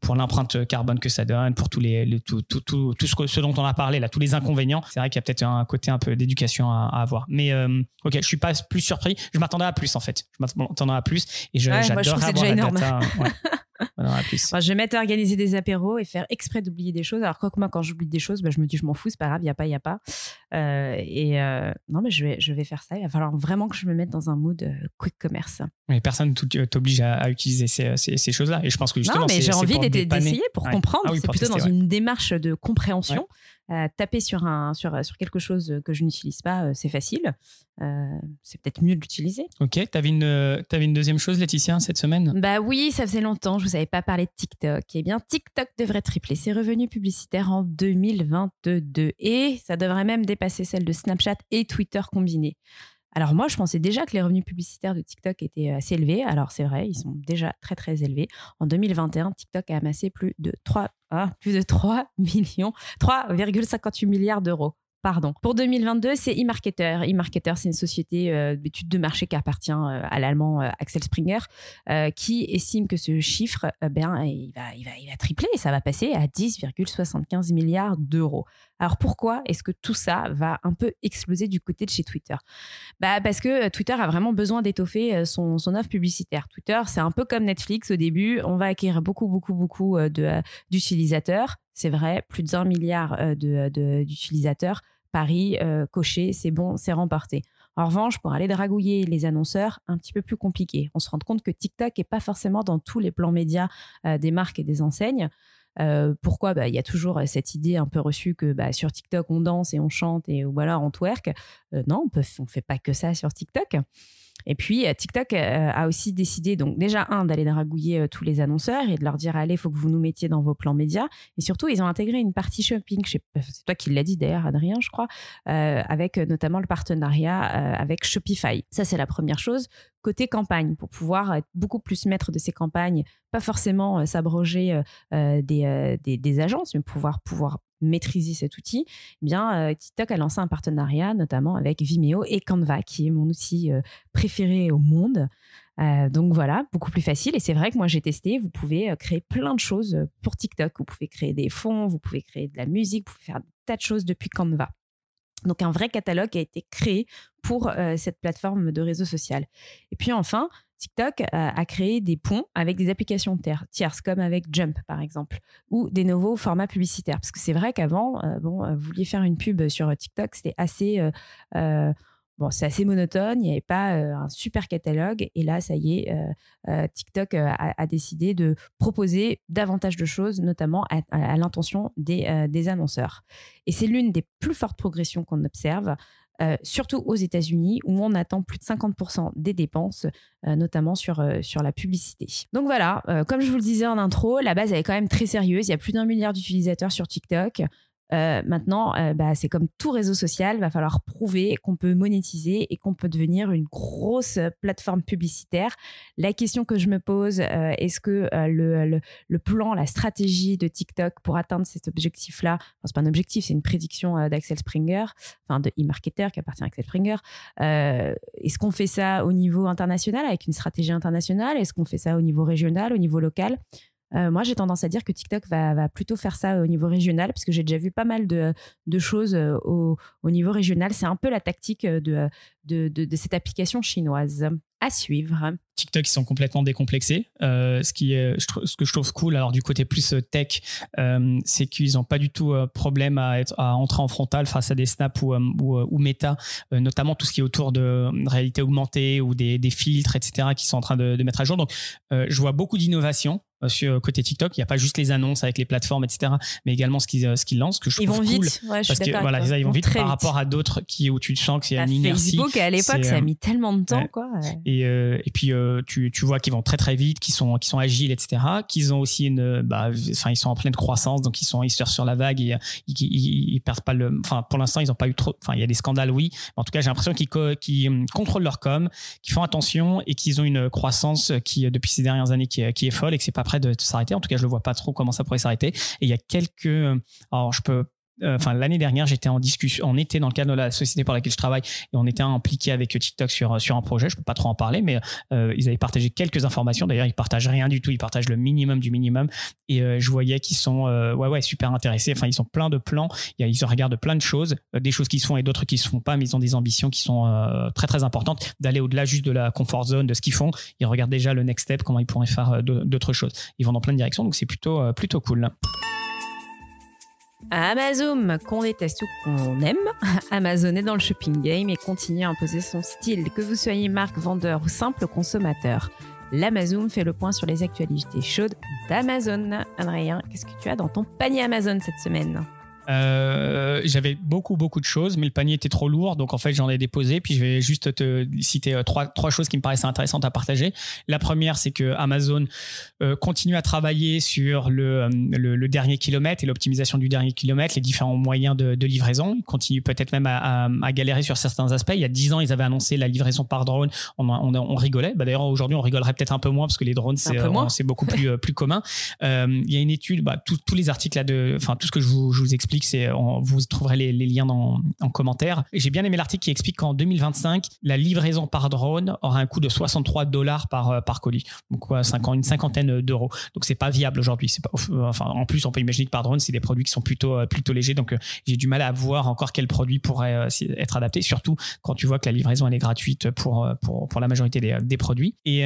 [SPEAKER 2] pour l'empreinte carbone que ça donne, pour tous les, tout, tout, tout, tout, ce, ce dont on a parlé là, tous les inconvénients, c'est vrai qu'il y a peut-être un côté un peu d'éducation à, avoir. Mais euh, ok, je suis pas plus surpris. Je m'attendais à plus en fait. Je m'attendais à plus et j'adore avoir data.
[SPEAKER 1] je vais mettre à organiser des apéros et faire exprès d'oublier des choses. Alors, quoi que moi, quand j'oublie des choses, bah, je me dis, je m'en fous, c'est pas grave, il a pas, il a pas. Euh, et euh, non, mais je vais, je vais faire ça. Il va falloir vraiment que je me mette dans un mood quick commerce.
[SPEAKER 2] Mais personne t'oblige à, utiliser ces, ces, choses-là. Et je pense que justement,
[SPEAKER 1] non, mais j'ai envie d'essayer pour comprendre. Ah c'est plutôt dans une démarche de compréhension. Euh, taper sur, un, sur, sur quelque chose que je n'utilise pas, euh, c'est facile. Euh, c'est peut-être mieux de l'utiliser.
[SPEAKER 2] Ok, tu avais, avais, une deuxième chose, Laetitia, cette semaine?
[SPEAKER 1] Bah oui, ça faisait longtemps, je ne vous avais pas parlé de TikTok. Eh bien, TikTok devrait tripler ses revenus publicitaires en 2022 et ça devrait même dépasser celle de Snapchat et Twitter combinés. Alors moi, je pensais déjà que les revenus publicitaires de TikTok étaient assez élevés. Alors c'est vrai, ils sont déjà très très élevés. En 2021, TikTok a amassé plus de 3, ah, plus de 3 millions, 3,58 milliards d'euros. Pardon. Pour 2022, c'est eMarketer. eMarketer, c'est une société euh, d'études de marché qui appartient euh, à l'allemand euh, Axel Springer, qui estime que ce chiffre, ben, il va, il, va, il va tripler, ça va passer à 10,75 milliards d'euros. Alors pourquoi est-ce que tout ça va un peu exploser du côté de chez Twitter? Bah Parce que Twitter a vraiment besoin d'étoffer son, son offre publicitaire. Twitter, c'est un peu comme Netflix au début. On va acquérir beaucoup, beaucoup, beaucoup d'utilisateurs. C'est vrai, plus 1 milliard d'utilisateurs. Paris, coché, c'est bon, c'est remporté. En revanche, pour aller dragouiller les annonceurs, un petit peu plus compliqué. On se rend compte que TikTok n'est pas forcément dans tous les plans médias des marques et des enseignes. Euh, pourquoi? Bah, Il y a toujours cette idée un peu reçue que bah, sur TikTok, on danse et on chante et voilà, on twerk. Euh, non, on ne fait pas que ça sur TikTok. Et puis, euh, TikTok a aussi décidé, donc déjà, un, d'aller dragouiller tous les annonceurs et de leur dire, allez, il faut que vous nous mettiez dans vos plans médias. Et surtout, ils ont intégré une partie shopping, c'est toi qui l'as dit d'ailleurs, Adrien, je crois, avec notamment le partenariat avec Shopify. Ça, c'est la première chose côté campagne pour pouvoir être beaucoup plus maître de ces campagnes, pas forcément euh, s'abroger euh, euh, des, des, agences, mais pouvoir pouvoir maîtriser cet outil, eh bien TikTok a lancé un partenariat notamment avec Vimeo et Canva, qui est mon outil préféré au monde. donc voilà, beaucoup plus facile. Et c'est vrai que moi j'ai testé. Vous pouvez créer plein de choses pour TikTok. Vous pouvez créer des fonds, vous pouvez créer de la musique, vous pouvez faire des tas de choses depuis Canva. Donc un vrai catalogue a été créé pour euh, cette plateforme de réseau social. Et puis enfin, TikTok a, créé des ponts avec des applications tierces, comme avec Jump par exemple, ou des nouveaux formats publicitaires. Parce que c'est vrai qu'avant, euh, bon, euh, vous vouliez faire une pub sur TikTok, c'était assez Bon, c'est assez monotone, il n'y avait pas euh, un super catalogue. Et là, ça y est, euh, euh, TikTok a, décidé de proposer davantage de choses, notamment à, l'intention des, des, annonceurs. Et c'est l'une des plus fortes progressions qu'on observe. Surtout aux États-Unis, où on attend plus de 50% des dépenses, notamment sur, sur la publicité. Donc voilà, comme je vous le disais en intro, la base elle est quand même très sérieuse. Il y a plus d'un milliard d'utilisateurs sur TikTok. Euh, maintenant, euh, bah, c'est comme tout réseau social, il va falloir prouver qu'on peut monétiser et qu'on peut devenir une grosse plateforme publicitaire. La question que je me pose, euh, est-ce que le, le, plan, la stratégie de TikTok pour atteindre cet objectif-là, enfin, c'est pas un objectif, c'est une prédiction d'Axel Springer, enfin de e-marketer qui appartient à Axel Springer. est-ce qu'on fait ça au niveau international avec une stratégie internationale? Est-ce qu'on fait ça au niveau régional, au niveau local? Moi, j'ai tendance à dire que TikTok va, plutôt faire ça au niveau régional, parce que j'ai déjà vu pas mal de, choses au, niveau régional. C'est un peu la tactique de, de cette application chinoise à suivre.
[SPEAKER 2] TikTok, ils sont complètement décomplexés. Euh, ce, qui est, ce que je trouve cool, alors du côté plus euh, tech, euh, c'est qu'ils n'ont pas du tout problème à, être, à entrer en frontal face à des snaps ou, ou, ou méta, notamment tout ce qui est autour de réalité augmentée ou des, des filtres, etc., qui sont en train de, de mettre à jour. Donc, je vois beaucoup d'innovation sur côté TikTok. Il n'y a pas juste les annonces avec les plateformes, etc., mais également ce qu'ils ce qu'ils lancent, que je
[SPEAKER 1] ils
[SPEAKER 2] trouve
[SPEAKER 1] vont
[SPEAKER 2] cool.
[SPEAKER 1] Vite. Ouais, je
[SPEAKER 2] parce que voilà, ils, vont vite par rapport à d'autres qui où tu sens qu'il y a une inertie.
[SPEAKER 1] Facebook à l'époque, ça a mis tellement de temps, quoi.
[SPEAKER 2] Et, et puis tu, tu, vois qu'ils vont très très vite, qu'ils sont, sont agiles, etc. Qu'ils ont aussi une, bah, enfin, ils sont en pleine croissance, donc ils sont, ils surfent sur la vague et ils, ils, perdent pas le, enfin, pour l'instant, ils n'ont pas eu trop, enfin, il y a des scandales, oui. En tout cas, j'ai l'impression qu'ils, hum, contrôlent leur com, qu'ils font attention et qu'ils ont une croissance qui, depuis ces dernières années, qui est, folle et que c'est pas prêt de, de s'arrêter. En tout cas, je le vois pas trop comment ça pourrait s'arrêter. Et il y a quelques, alors je peux euh, enfin l'année dernière, j'étais en discussion, on était dans le cadre de la société pour laquelle je travaille et on était impliqué avec TikTok sur sur un projet. Je peux pas trop en parler, mais euh, ils avaient partagé quelques informations. D'ailleurs, ils partagent rien du tout, ils partagent le minimum du minimum. Et euh, je voyais qu'ils sont ouais ouais super intéressés. Enfin, ils sont plein de plans. Ils regardent plein de choses, des choses qui se font et d'autres qui se font pas, mais ils ont des ambitions qui sont très très importantes d'aller au-delà juste de la comfort zone de ce qu'ils font. Ils regardent déjà le next step, comment ils pourraient faire d'autres choses. Ils vont dans plein de directions, donc c'est plutôt plutôt cool.
[SPEAKER 1] Amazon, qu'on déteste ou qu'on aime, Amazon est dans le shopping game et continue à imposer son style, que vous soyez marque, vendeur ou simple consommateur. L'Amazon fait le point sur les actualités chaudes d'Amazon. Adrien, qu'est-ce que tu as dans ton panier Amazon cette semaine?
[SPEAKER 2] Euh, j'avais beaucoup, beaucoup de choses, mais le panier était trop lourd, donc en fait j'en ai déposé. Puis je vais juste te citer euh, trois, trois choses qui me paraissaient intéressantes à partager. La première, c'est que Amazon euh, continue à travailler sur le, le, dernier kilomètre et l'optimisation du dernier kilomètre, les différents moyens de, de livraison. Ils continuent peut-être même à, à, galérer sur certains aspects. Il y a dix ans, ils avaient annoncé la livraison par drone. On, on, on rigolait. Bah, D'ailleurs, aujourd'hui, on rigolerait peut-être un peu moins parce que les drones, c'est beaucoup plus, plus commun. il y a une étude, bah, tous les articles là de, enfin tout ce que je vous, je vous explique c'est, vous trouverez les, liens en commentaire. J'ai bien aimé l'article qui explique qu'en 2025, la livraison par drone aura un coût de 63 dollars par, euh, par colis. Donc, une cinquantaine d'euros. Donc, c'est pas viable aujourd'hui. Enfin, en plus, on peut imaginer que par drone, c'est des produits qui sont plutôt, euh, légers. Donc, euh, j'ai du mal à voir encore quel produit pourrait être adapté, surtout quand tu vois que la livraison, elle est gratuite pour, la majorité des, produits. Et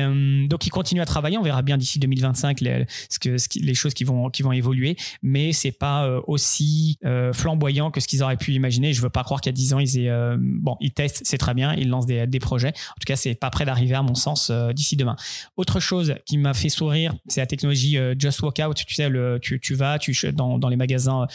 [SPEAKER 2] donc, ils continuent à travailler. On verra bien d'ici 2025 les, ce que, les choses qui vont, qui vont évoluer. Mais c'est pas aussi euh, flamboyant que ce qu'ils auraient pu imaginer. Je veux pas croire qu'il y a 10 ans, ils aient, euh, bon, ils testent, c'est très bien, ils lancent des, projets. En tout cas, c'est pas prêt d'arriver à mon sens euh, d'ici demain. Autre chose qui m'a fait sourire, c'est la technologie Just Walk Out. Tu sais, tu, vas, tu dans, dans les magasins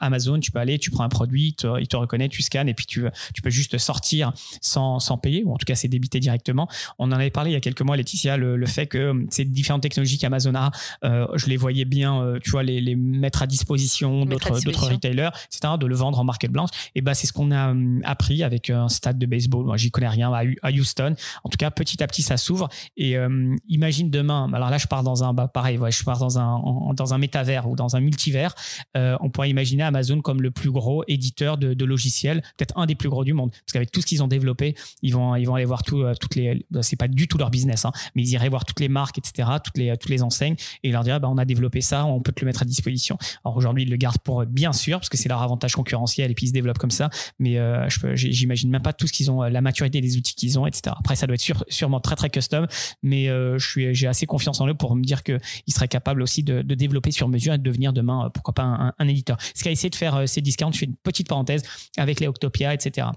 [SPEAKER 2] Amazon, tu peux aller, tu prends un produit, te, il te reconnaît, tu scannes et puis tu, peux juste sortir sans, payer ou en tout cas c'est débité directement. On en avait parlé il y a quelques mois, Laetitia, le, fait que ces différentes technologies qu'Amazon a, je les voyais bien, tu vois, les mettre à disposition d'autres, d'autres retailers, etc., de le vendre en market blanche. Et ben, c'est ce qu'on a hum, appris avec un stade de baseball. Moi, j'y connais rien à Houston. En tout cas, petit à petit, ça s'ouvre. Et hum, imagine demain, alors là, je pars dans un, bah, pareil, ouais, je pars dans un, dans un métavers ou dans un multivers. Euh, on pourrait imaginer Amazon comme le plus gros éditeur de, de logiciels, peut-être un des plus gros du monde. Parce qu'avec tout ce qu'ils ont développé, ils vont, ils vont aller voir tout, euh, toutes les, bah, c'est pas du tout leur business, hein, mais ils iraient voir toutes les marques, etc., toutes les, toutes les enseignes et ils leur diraient, bah, on a développé ça, on peut te le mettre à disposition. Alors aujourd'hui, ils le gardent pour bien sûr, parce que c'est leur avantage concurrentiel et puis ils se développent comme ça. Mais euh, j'imagine même pas tout ce qu'ils ont, la maturité des outils qu'ils ont, etc. Après, ça doit être sûrement très très custom, mais euh, j'ai assez confiance en eux pour me dire qu'ils seraient capables aussi de, développer sur mesure et de devenir demain, euh, pourquoi pas, un, un éditeur. Ce qu'a essayé de faire ces discounts, je fais une petite parenthèse avec les Octopia, etc.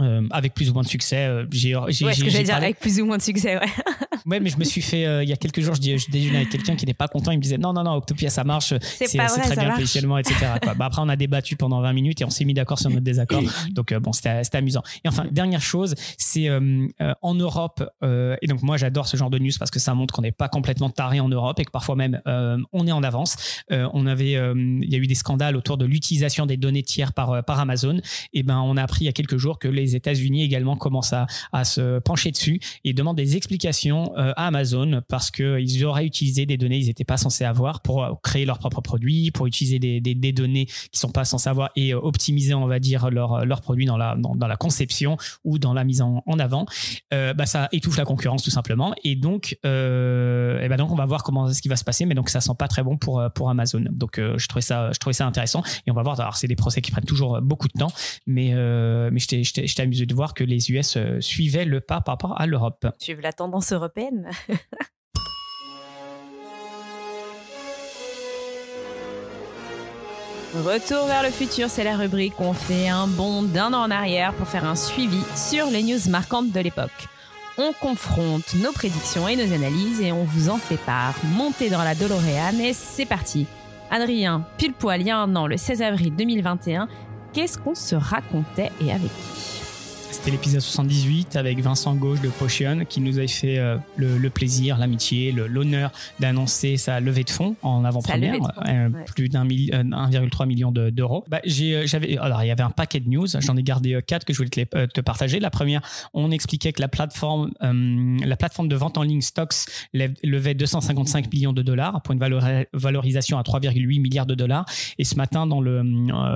[SPEAKER 2] Euh, avec plus ou moins de succès. Euh,
[SPEAKER 1] j'ai, j'ai, ouais, ce que j'allais dire, avec plus ou moins de succès, ouais.
[SPEAKER 2] ouais, mais je me suis fait, euh, il y a quelques jours, je, je déjeunais avec quelqu'un qui n'était pas content. Il me disait non, non, non, Octopia, ça marche. C'est, c'est, c'est très bien officiellement, etc. Quoi. Bah, après, on a débattu pendant 20 minutes et on s'est mis d'accord sur notre désaccord. donc, bon, c'était, c'était amusant. Et enfin, dernière chose, c'est en Europe, et donc moi, j'adore ce genre de news parce que ça montre qu'on n'est pas complètement taré en Europe et que parfois même, on est en avance. on avait, il y a eu des scandales autour de l'utilisation des données tiers par, par Amazon. Et ben, on a appris il y a quelques jours que les les États-Unis également commencent à, à, se pencher dessus et demandent des explications à Amazon parce qu'ils auraient utilisé des données qu'ils n'étaient pas censés avoir pour créer leurs propres produits, pour utiliser des, des, des données qui sont pas censés avoir et optimiser, on va dire, leurs leur produits dans la, dans, la conception ou dans la mise en, en avant. bah, ça étouffe la concurrence tout simplement. Et donc, et ben donc on va voir comment ce qui va se passer, mais donc ça sent pas très bon pour, pour Amazon. Donc je trouvais ça, je trouvais ça intéressant et on va voir. Alors c'est des procès qui prennent toujours beaucoup de temps, mais euh, mais j'étais amusé de voir que les US euh, suivaient le pas par rapport à l'Europe.
[SPEAKER 1] Suivent la tendance européenne. Retour vers le futur, c'est la rubrique où on fait un bond d'un an en arrière pour faire un suivi sur les news marquantes de l'époque. On confronte nos prédictions et nos analyses et on vous en fait part. Montez dans la DeLorean et c'est parti. Adrien, pile poil il y a un an, le 16 avril 2021, qu'est-ce qu'on se racontait et avec qui?
[SPEAKER 2] C'était l'épisode 78 avec Vincent Gauche de Potion qui nous avait fait euh, le, plaisir, l'amitié, l'honneur d'annoncer sa levée de fonds en avant-première, euh, plus d'un 1,3 million d'euros. bah, euh, j'avais, alors il y avait un paquet de news, j'en ai gardé quatre que je voulais te, te, partager. La première, on expliquait que la plateforme, la plateforme de vente en ligne Stocks levait 255 millions de dollars pour une valorisation à 3,8 milliards de dollars. Et ce matin, dans le,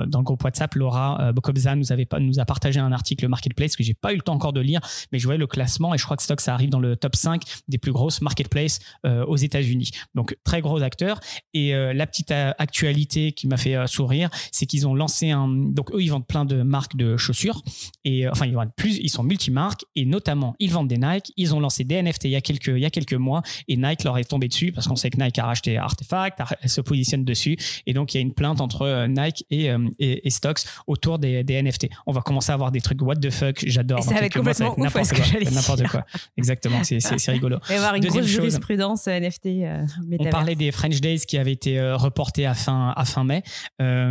[SPEAKER 2] dans le groupe WhatsApp, Laura Bokobza nous, avait, nous a partagé un article Marketplace que j'ai pas eu le temps encore de lire, mais je voyais le classement et je crois que Stock ça arrive dans le top 5 des plus grosses marketplaces euh, aux États-Unis. Donc très gros acteur. Et euh, la petite euh, actualité qui m'a fait sourire, c'est qu'ils ont lancé un. Donc eux, ils vendent plein de marques de chaussures et enfin ils vendent plus, ils sont multimarques et notamment ils vendent des Nike. Ils ont lancé des NFT il y a quelques il y a quelques mois et Nike leur est tombé dessus parce qu'on sait que Nike a racheté Artefact, elle se positionne dessus et donc il y a une plainte entre Nike et, et, Stocks autour des NFT. On va commencer à avoir des trucs what the fuck j'adore.
[SPEAKER 1] Ça va être complètement
[SPEAKER 2] n'importe quoi. N'importe quoi. Exactement, c'est rigolo.
[SPEAKER 1] Il va y avoir une Deuxième grosse jurisprudence euh, NFT. Euh,
[SPEAKER 2] on parlait des French Days qui avaient été euh, reportés à fin, à fin mai.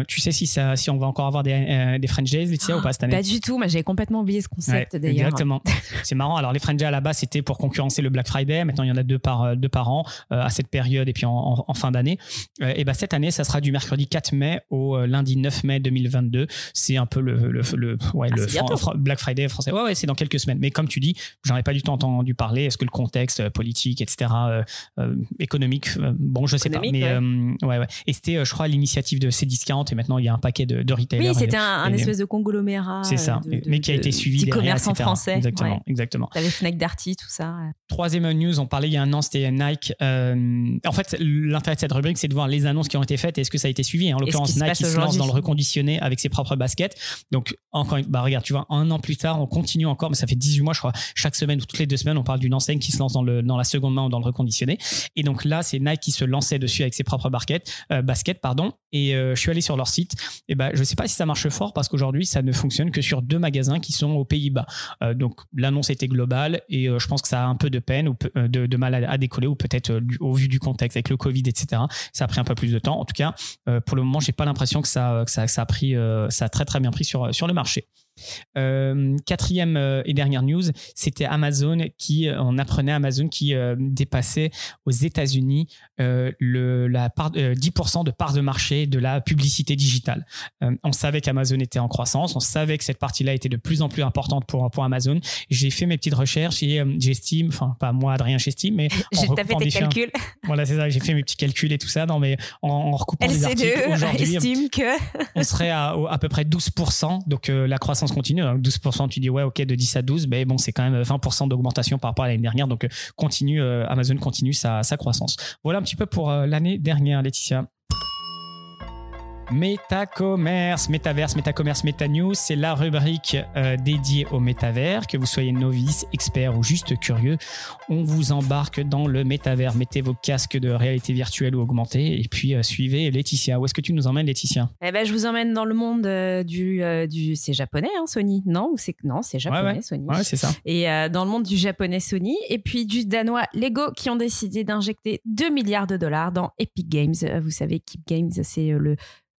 [SPEAKER 2] tu sais si, ça, si on va encore avoir des, des French Days, Laetitia, ou pas cette année?
[SPEAKER 1] Pas du tout, mais j'avais complètement oublié ce concept d'ailleurs.
[SPEAKER 2] Exactement. c'est marrant. Alors, les French Days à la base, c'était pour concurrencer le Black Friday. Maintenant, il y en a deux par, deux par an à cette période et puis en, en, fin d'année. et bah, cette année, ça sera du mercredi 4 mai au lundi 9 mai 2022. C'est un peu le, le, le, ouais, ah, le Black Friday français. Ouais, ouais, c'est dans quelques semaines. Mais comme tu dis, j'en ai pas du tout entendu parler. Est-ce que le contexte euh, politique, etc., euh, euh, économique, bon, je sais pas. Mais ouais. ouais, Et c'était, je crois, l'initiative de C1040 et maintenant il y a un paquet de, de retailers.
[SPEAKER 1] Oui, c'était un, espèce de conglomérat.
[SPEAKER 2] C'est ça, mais qui a été suivi.
[SPEAKER 1] Du commerce en français.
[SPEAKER 2] Exactement, exactement.
[SPEAKER 1] T'avais Fnac Darty, tout ça.
[SPEAKER 2] Troisième news, on parlait il y a un an, c'était Nike. en fait, l'intérêt de cette rubrique, c'est de voir les annonces qui ont été faites et est-ce que ça a été suivi. En l'occurrence, Nike se lance dans le reconditionné avec ses propres baskets. Donc, encore, bah regarde, tu vois, un an plus tard, on continue encore, mais ça fait 18 mois, je crois, chaque semaine ou toutes les deux semaines, on parle d'une enseigne qui se lance dans, le, dans la seconde main ou dans le reconditionné. Et donc là, c'est Nike qui se lançait dessus avec ses propres baskets, euh, baskets pardon. Et euh, je suis allé sur leur site. Et ben, je sais pas si ça marche fort parce qu'aujourd'hui, ça ne fonctionne que sur deux magasins qui sont aux Pays-Bas. Euh, donc l'annonce était globale et je pense que ça a un peu de peine ou de, mal à, décoller ou peut-être au vu du contexte avec le Covid, etc. Ça a pris un peu plus de temps. En tout cas, pour le moment, j'ai pas l'impression que ça, que ça, ça, a pris, ça a très très bien pris sur, sur le marché. Euh, quatrième euh, et dernière news, c'était Amazon qui, euh, on apprenait Amazon qui dépassait aux États-Unis le la part 10% de part de marché de la publicité digitale. on savait qu'Amazon était en croissance, on savait que cette partie-là était de plus en plus importante pour pour Amazon. J'ai fait mes petites recherches et j'estime, enfin pas moi Adrien j'estime, mais
[SPEAKER 1] j'ai fait tes calculs.
[SPEAKER 2] Voilà c'est ça, j'ai fait mes petits calculs et tout ça. Non mais en, en recoupant les articles aujourd'hui,
[SPEAKER 1] estime que
[SPEAKER 2] on serait à, à peu près 12%, donc la croissance continue. 12%, hein. tu dis ouais, ok, de 10 à 12, mais bon, c'est quand même 20% d'augmentation par rapport à l'année dernière. Donc, euh, continue, euh, Amazon continue sa, sa croissance. Voilà un petit peu pour euh, l'année dernière, Laetitia. Métacommerce, métaverse, métacommerce, métanews, c'est la rubrique euh, dédiée au métavers. Que vous soyez novice, expert ou juste curieux, on vous embarque dans le métavers. Mettez vos casques de réalité virtuelle ou augmentée et puis euh, suivez Laetitia. Où est-ce que tu nous emmènes, Laetitia?
[SPEAKER 1] Eh ben, je vous emmène dans le monde euh, du, du, c'est japonais, hein, Sony. Non, c'est non, c'est japonais, Sony.
[SPEAKER 2] Ouais, c'est ça.
[SPEAKER 1] Et dans le monde du japonais Sony et puis du danois Lego qui ont décidé d'injecter 2 milliards de dollars dans Epic Games. Vous savez, Epic Games, c'est le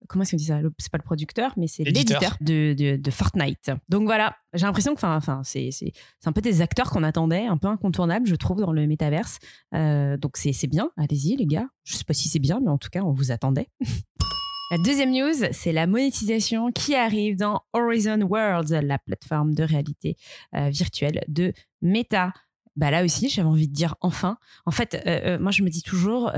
[SPEAKER 1] comment est-ce qu'on dit ça? C'est pas le producteur, mais c'est l'éditeur de, de, Fortnite. Donc voilà, j'ai l'impression que enfin, c'est, c'est, un peu des acteurs qu'on attendait, un peu incontournables, je trouve, dans le métaverse. Euh, donc c'est, bien, allez-y les gars. Je sais pas si c'est bien, mais en tout cas, on vous attendait. La deuxième news, c'est la monétisation qui arrive dans Horizon Worlds, la plateforme de réalité euh, virtuelle de Meta. Bah là aussi, j'avais envie de dire enfin. En fait, euh, moi je me dis toujours,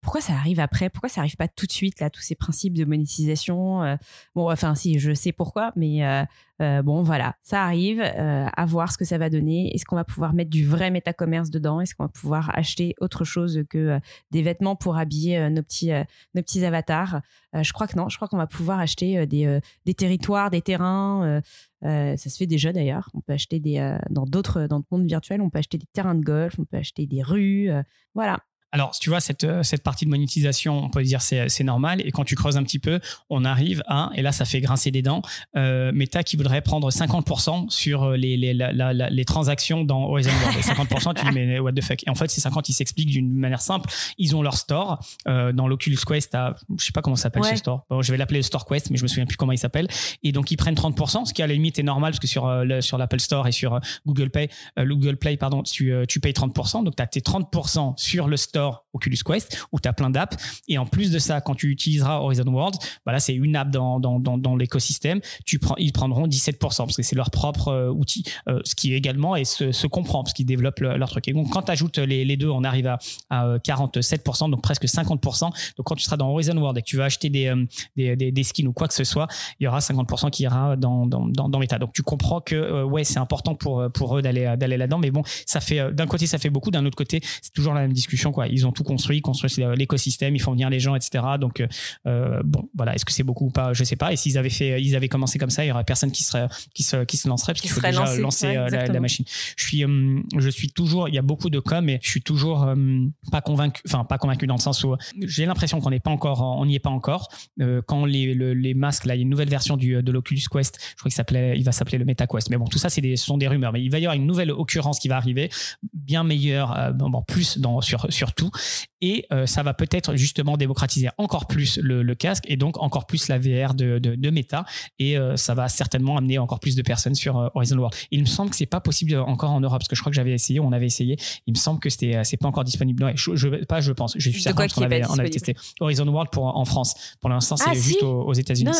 [SPEAKER 1] pourquoi ça arrive après? Pourquoi ça arrive pas tout de suite là tous ces principes de monétisation euh, Bon, enfin si, je sais pourquoi, mais euh, euh, bon voilà, ça arrive. à voir ce que ça va donner. Est-ce qu'on va pouvoir mettre du vrai métacommerce dedans? Est-ce qu'on va pouvoir acheter autre chose que des vêtements pour habiller nos petits nos petits avatars? Je crois que non. Je crois qu'on va pouvoir acheter des, des territoires, des terrains. ça se fait déjà d'ailleurs. On peut acheter des dans d'autres dans le monde virtuel, on peut acheter des terrains de golf, on peut acheter des rues. voilà.
[SPEAKER 2] Alors, tu vois, cette, euh, cette partie de monétisation, on peut dire c'est, c'est normal. Et quand tu creuses un petit peu, on arrive à, et là, ça fait grincer des dents, euh, Meta qui voudrait prendre 50% sur euh, les, les, les transactions dans Horizon World. 50%, tu dis, mais what the fuck? Et en fait, ces 50, ils s'expliquent d'une manière simple. Ils ont leur store euh, dans l'Oculus Quest. À, je sais pas comment ça s'appelle ce store. Bon, je vais l'appeler le Store Quest, mais je me souviens plus comment il s'appelle. Et donc, ils prennent 30%, ce qui à la limite est normal parce que sur, le, sur l'Apple Store et sur Google Play, Google Play, pardon, tu, tu payes 30%. Donc, tu as tes 30% sur le store Oculus Quest où tu as plein d'apps. Et en plus de ça, quand tu utiliseras Horizon World, bah c'est une app dans, dans, dans, l'écosystème. Tu prends, ils prendront 17% parce que c'est leur propre euh, outil, euh, ce qui également et se, comprend parce qu'ils développent leur truc. Et donc, quand tu ajoutes les, deux, on arrive à, à 47%, donc presque 50%. Donc, quand tu seras dans Horizon World et que tu vas acheter des, euh, des, skins ou quoi que ce soit, il y aura 50% qui ira dans, dans, dans, Meta. Donc, tu comprends que, ouais, c'est important pour, pour eux d'aller, d'aller là-dedans. Mais bon, ça fait, d'un côté, ça fait beaucoup. D'un autre côté, c'est toujours la même discussion, quoi. Ils ont tout construit, construisent l'écosystème, ils font venir les gens, etc. Donc euh, euh, bon, voilà, est-ce que c'est beaucoup ou pas Je sais pas. Et s'ils avaient fait, ils avaient commencé comme ça, il y aurait personne qui serait qui se qui se lancerait parce qu'il faut déjà lancer euh, la, machine. Je suis je suis toujours, il y a beaucoup de com, mais je suis toujours pas convaincu, enfin pas convaincu dans le sens où j'ai l'impression qu'on n'est pas encore, on n'y est pas encore. quand les, les masques, là, il y a une nouvelle version du, de l'Oculus Quest, je crois qu'il s'appelait, il va s'appeler le MetaQuest. Mais bon, tout ça, c'est des, ce sont des rumeurs. Mais il va y avoir une nouvelle occurrence qui va arriver, bien meilleure, bon, plus dans, sur, sur tout. Et euh, ça va peut-être justement démocratiser encore plus le, casque et donc encore plus la VR de, de, Meta. Et euh, ça va certainement amener encore plus de personnes sur euh, Horizon World. Il me semble que c'est pas possible encore en Europe parce que je crois que j'avais essayé, on avait essayé. Il me semble que c'était c'est pas encore disponible. je, pas, je pense. Je suis certain qu'on avait, on avait testé Horizon World pour en France. Pour l'instant, c'est ah, juste aux, États-Unis.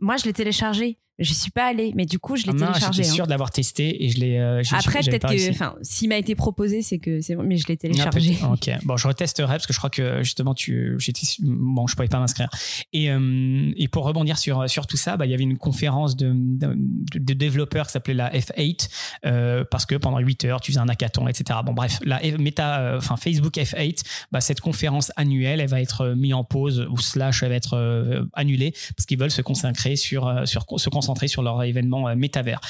[SPEAKER 1] Moi, je l'ai téléchargé. Je suis pas allée, mais du coup, je l'ai ah téléchargé.
[SPEAKER 2] J'étais sûr hein. de l'avoir testé et je l'ai. Euh,
[SPEAKER 1] Après, peut-être que, enfin, s'il m'a été proposé, c'est que c'est bon, mais je l'ai téléchargé.
[SPEAKER 2] ok, bon, je retesterai parce que je crois que justement, tu, j'étais, bon, je pouvais pas m'inscrire. Et, euh, et pour rebondir sur sur tout ça, bah, il y avait une conférence de, de, développeurs qui s'appelait la F8 euh, parce que pendant 8 heures, tu faisais un hackathon, etc. Bon, bref, la Meta, enfin Facebook F8, bah, cette conférence annuelle, elle va être mise en pause ou slash, elle va être annulée parce qu'ils veulent se consacrer sur sur se concentrer sur leur événement euh, métavers.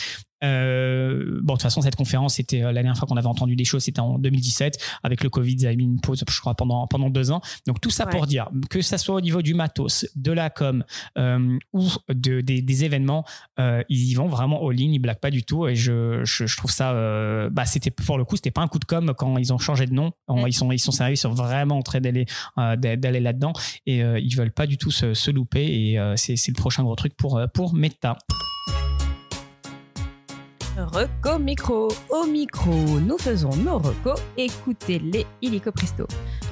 [SPEAKER 2] Euh, bon, de toute façon, cette conférence, c'était euh, la dernière fois qu'on avait entendu des choses, c'était en 2017. Avec le Covid, ils avaient mis une pause, je crois, pendant, pendant deux ans. Donc, tout ça pour dire que ça soit au niveau du matos, de la com ou de, des, événements, ils y vont vraiment all in, ils blaguent pas du tout. Et je, je, trouve ça, bah, c'était pour le coup, c'était pas un coup de com quand ils ont changé de nom. Mm. Ils, sont, ils sont sérieux, ils sont vraiment en train d'aller d'aller là-dedans et ils veulent pas du tout se, se louper. Et c'est le prochain gros truc pour, pour Meta.
[SPEAKER 1] Reco Micro. Au micro, nous faisons nos recos. Écoutez-les illico presto.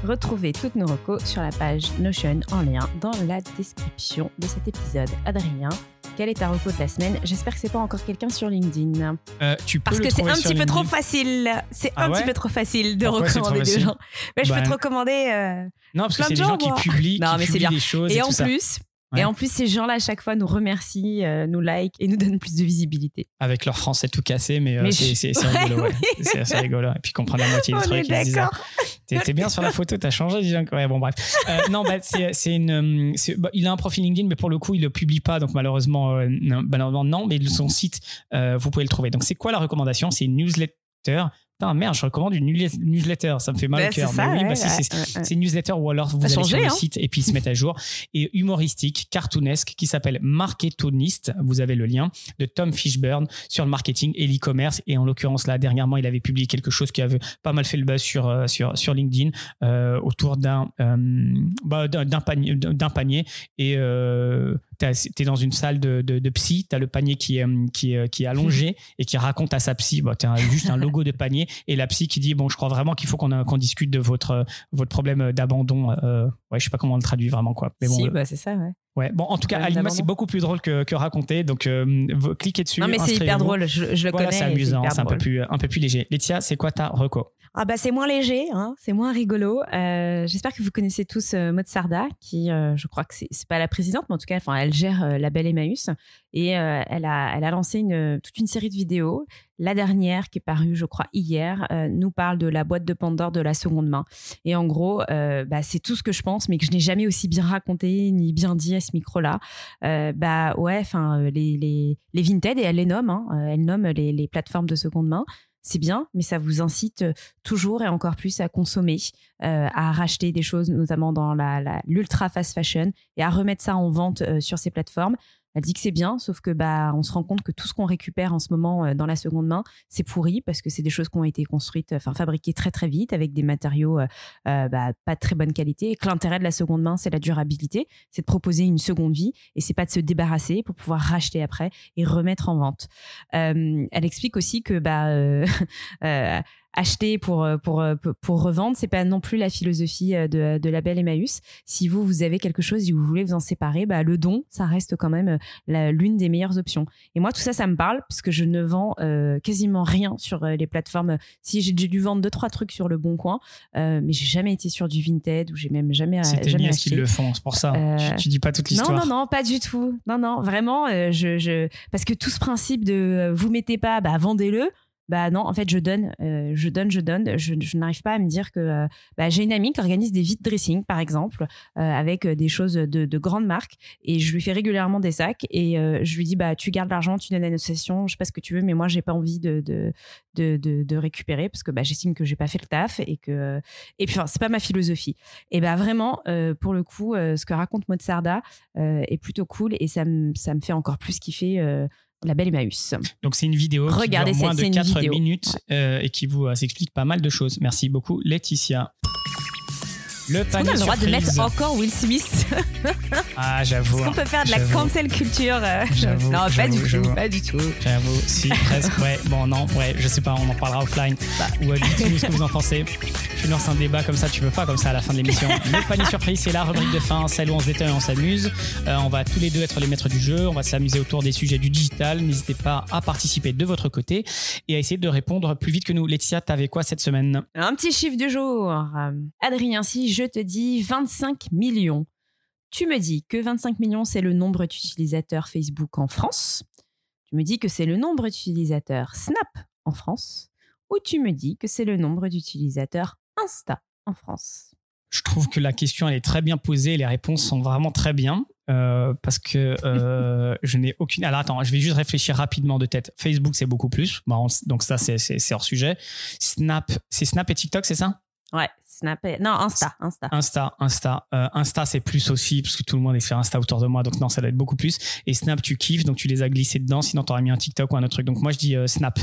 [SPEAKER 1] Retrouvez toutes nos recos sur la page Notion en lien dans la description de cet épisode. Adrien, quel est ta reco de la semaine? J'espère que c'est pas encore quelqu'un sur LinkedIn.
[SPEAKER 2] Euh, tu peux
[SPEAKER 1] Parce que c'est un petit peu trop facile. C'est un ah petit peu trop facile de recommander des gens. Mais je peux bah, te recommander. Euh,
[SPEAKER 2] non, parce que c'est des gens qui publient, non, mais publient des choses. Et,
[SPEAKER 1] en plus, et en plus, ces gens-là, à chaque fois, nous remercient, euh, nous like et nous donnent plus de visibilité.
[SPEAKER 2] Avec leur français tout cassé, mais, euh, c'est rigolo. Ouais. C'est assez rigolo. Et puis qu'on prend la moitié du truc. Ils disent T'es bien sur la photo, t'as changé, dis Ouais, bon, bref. Euh, non, bah, c'est une. Bah, il a un profil LinkedIn, mais pour le coup, il le publie pas. Donc, malheureusement, non, malheureusement, non. Mais son site, vous pouvez le trouver. Donc, c'est quoi la recommandation? C'est une newsletter Putain, merde, je recommande une newsletter, ça me fait mal au cœur. oui, bah, c'est une newsletter ou alors vous allez sur le hein. site et puis ils se mettent à jour. Et humoristique, cartoonesque, qui s'appelle Marketonist, vous avez le lien, de Tom Fishburne sur le marketing et l'e-commerce. Et en l'occurrence, là, dernièrement, il avait publié quelque chose qui avait pas mal fait le buzz sur, euh, sur, sur LinkedIn euh, autour d'un euh, bah, d'un panier, panier. Et es dans une salle de, de, psy, tu as le panier qui est, qui est, qui est allongé et qui raconte à sa psy, bah, juste un logo de panier et la psy qui dit Bon, je crois vraiment qu'il faut qu'on qu'on discute de votre, votre problème d'abandon. ouais, je sais pas comment on le traduit vraiment. Quoi.
[SPEAKER 1] Mais bon, si, bah, c'est ça, ouais.
[SPEAKER 2] Ouais, bon, en tout cas, Alima, c'est beaucoup plus drôle que, que raconter. Donc, cliquez dessus.
[SPEAKER 1] Non, mais c'est hyper drôle. Je, je le connais.
[SPEAKER 2] C'est amusant, c'est un, peu plus, un peu plus léger. Laetitia, c'est quoi ta reco?
[SPEAKER 1] Ah bah c'est moins léger, hein, c'est moins rigolo. Euh, j'espère que vous connaissez tous euh, Maud Sarda, qui euh, je crois que c'est pas la présidente, mais en tout cas, enfin, elle gère la Belle Emmaüs et elle a elle a lancé une, toute une série de vidéos. La dernière, qui est parue, je crois hier, nous parle de la boîte de Pandore de la seconde main. Et en gros, bah, c'est tout ce que je pense, mais que je n'ai jamais aussi bien raconté ni bien dit à ce micro-là. bah ouais, enfin les, les, les Vinted et elle les nomme, hein, elle nomme les, les plateformes de seconde main c'est bien, mais ça vous incite euh, toujours et encore plus à consommer, euh, à racheter des choses, notamment dans l'ultra fast fashion, et à remettre ça en vente euh, sur ces plateformes. Elle dit que c'est bien, sauf que bah on se rend compte que tout ce qu'on récupère en ce moment euh, dans la seconde main, c'est pourri parce que c'est des choses qui ont été construites, enfin fabriquées très très vite avec des matériaux euh, euh, bah, pas de très bonne qualité. Et que l'intérêt de la seconde main, c'est la durabilité, c'est de proposer une seconde vie et c'est pas de se débarrasser pour pouvoir racheter après et remettre en vente. elle explique aussi que bah acheter pour, euh, pour, euh, pour revendre, c'est pas non plus la philosophie euh, de, de la belle Emmaüs. Si vous, vous avez quelque chose et vous voulez vous en séparer, bah, le don, ça reste quand même l'une des meilleures options. Et moi, tout ça, ça me parle parce que je ne vends quasiment rien sur les plateformes. Si j'ai dû vendre deux, trois trucs sur le bon coin, mais j'ai jamais été sur du Vinted ou j'ai même jamais.
[SPEAKER 2] C'était
[SPEAKER 1] jamais
[SPEAKER 2] ce qu'ils le font, c'est pour ça. tu, dis pas toute l'histoire.
[SPEAKER 1] Non, non, non, pas du tout. Non, non, vraiment, je, je, parce que tout ce principe de vous mettez pas, bah, vendez-le bah non, en fait, je donne, euh, je donne, je donne. Je, n'arrive pas à me dire que euh, bah, j'ai une amie qui organise des vide dressing, par exemple, euh, avec des choses de, de grandes marques, et je lui fais régulièrement des sacs, et je lui dis bah tu gardes l'argent, tu donnes à l'association, je sais pas ce que tu veux, mais moi j'ai pas envie de de, de, récupérer parce que bah, j'estime que j'ai pas fait le taf et que et puis enfin, c'est pas ma philosophie. Et bah vraiment, pour le coup, ce que raconte Mozarda est plutôt cool et ça me ça me fait encore plus kiffer la belle Emmaüs.
[SPEAKER 2] Donc c'est une vidéo Regardez qui dure moins de 4 minutes euh, et qui vous euh, explique pas mal de choses. Merci beaucoup Laetitia.
[SPEAKER 1] Le Est-ce qu'on a le droit de mettre encore Will Smith
[SPEAKER 2] Ah, j'avoue.
[SPEAKER 1] Est-ce qu'on peut faire de la cancel culture euh, Non, pas du tout, pas du tout.
[SPEAKER 2] J'avoue, si, presque, ouais. Bon, non, ouais, je sais pas, on en parlera offline. Bah. Ou dites-nous ce que vous en pensez. Je lance un débat comme ça, tu peux pas comme ça à la fin de l'émission. Le panier surprise, c'est la rubrique de fin, celle où on se détend et on s'amuse. Euh, on va tous les deux être les maîtres du jeu, on va s'amuser autour des sujets du digital. N'hésitez pas à participer de votre côté et à essayer de répondre plus vite que nous. Laetitia, t'avais quoi cette semaine?
[SPEAKER 1] Un petit chiffre du jour. Adrien, si je te dis 25 millions. Tu me dis que 25 millions, c'est le nombre d'utilisateurs Facebook en France. Tu me dis que c'est le nombre d'utilisateurs Snap en France. Ou tu me dis que c'est le nombre d'utilisateurs Insta en France.
[SPEAKER 2] Je trouve que la question est très bien posée, les réponses sont vraiment très bien. Euh, parce que euh, je n'ai aucune. Alors attends, je vais juste réfléchir rapidement de tête. Facebook, c'est beaucoup plus. donc ça, c'est hors sujet. Snap, c'est Snap et TikTok, c'est ça?
[SPEAKER 1] Ouais, Snap. Non, Insta. Insta,
[SPEAKER 2] Insta. Insta, euh, Insta c'est plus aussi, parce que tout le monde est sur Insta autour de moi, donc non, ça doit être beaucoup plus. Et Snap, tu kiffes, donc tu les as glissés dedans, sinon t'aurais mis un TikTok ou un autre truc. Donc moi, je dis euh, Snap.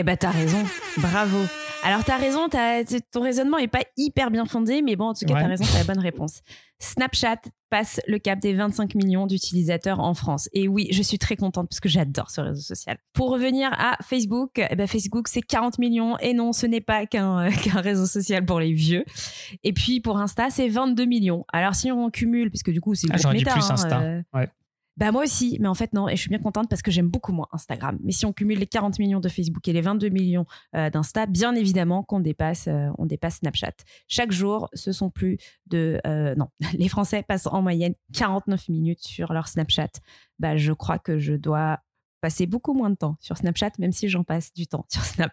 [SPEAKER 1] Eh ben, t'as raison. Bravo. Alors, t'as raison, as, ton raisonnement est pas hyper bien fondé, mais bon, en tout cas, t'as raison, t'as la bonne réponse. Snapchat passe le cap des 25 millions d'utilisateurs en France. Et oui, je suis très contente parce que j'adore ce réseau social. Pour revenir à Facebook, eh ben Facebook, c'est 40 millions. Et non, ce n'est pas qu'un réseau social pour les vieux. Et puis, pour Insta, c'est 22 millions. Alors, si on cumule, puisque du coup, c'est le ah,
[SPEAKER 2] plus hein, Insta. Euh, ouais.
[SPEAKER 1] Bah moi aussi, mais en fait non, et je suis bien contente parce que j'aime beaucoup moins Instagram. Mais si on cumule les 40 millions de Facebook et les 22 millions euh, d'Insta, bien évidemment qu'on dépasse, euh, on dépasse Snapchat. Chaque jour, ce sont plus de... Euh, non, les Français passent en moyenne 49 minutes sur leur Snapchat. Bah je crois que je dois passer beaucoup moins de temps sur Snapchat, même si j'en passe du temps sur Snap.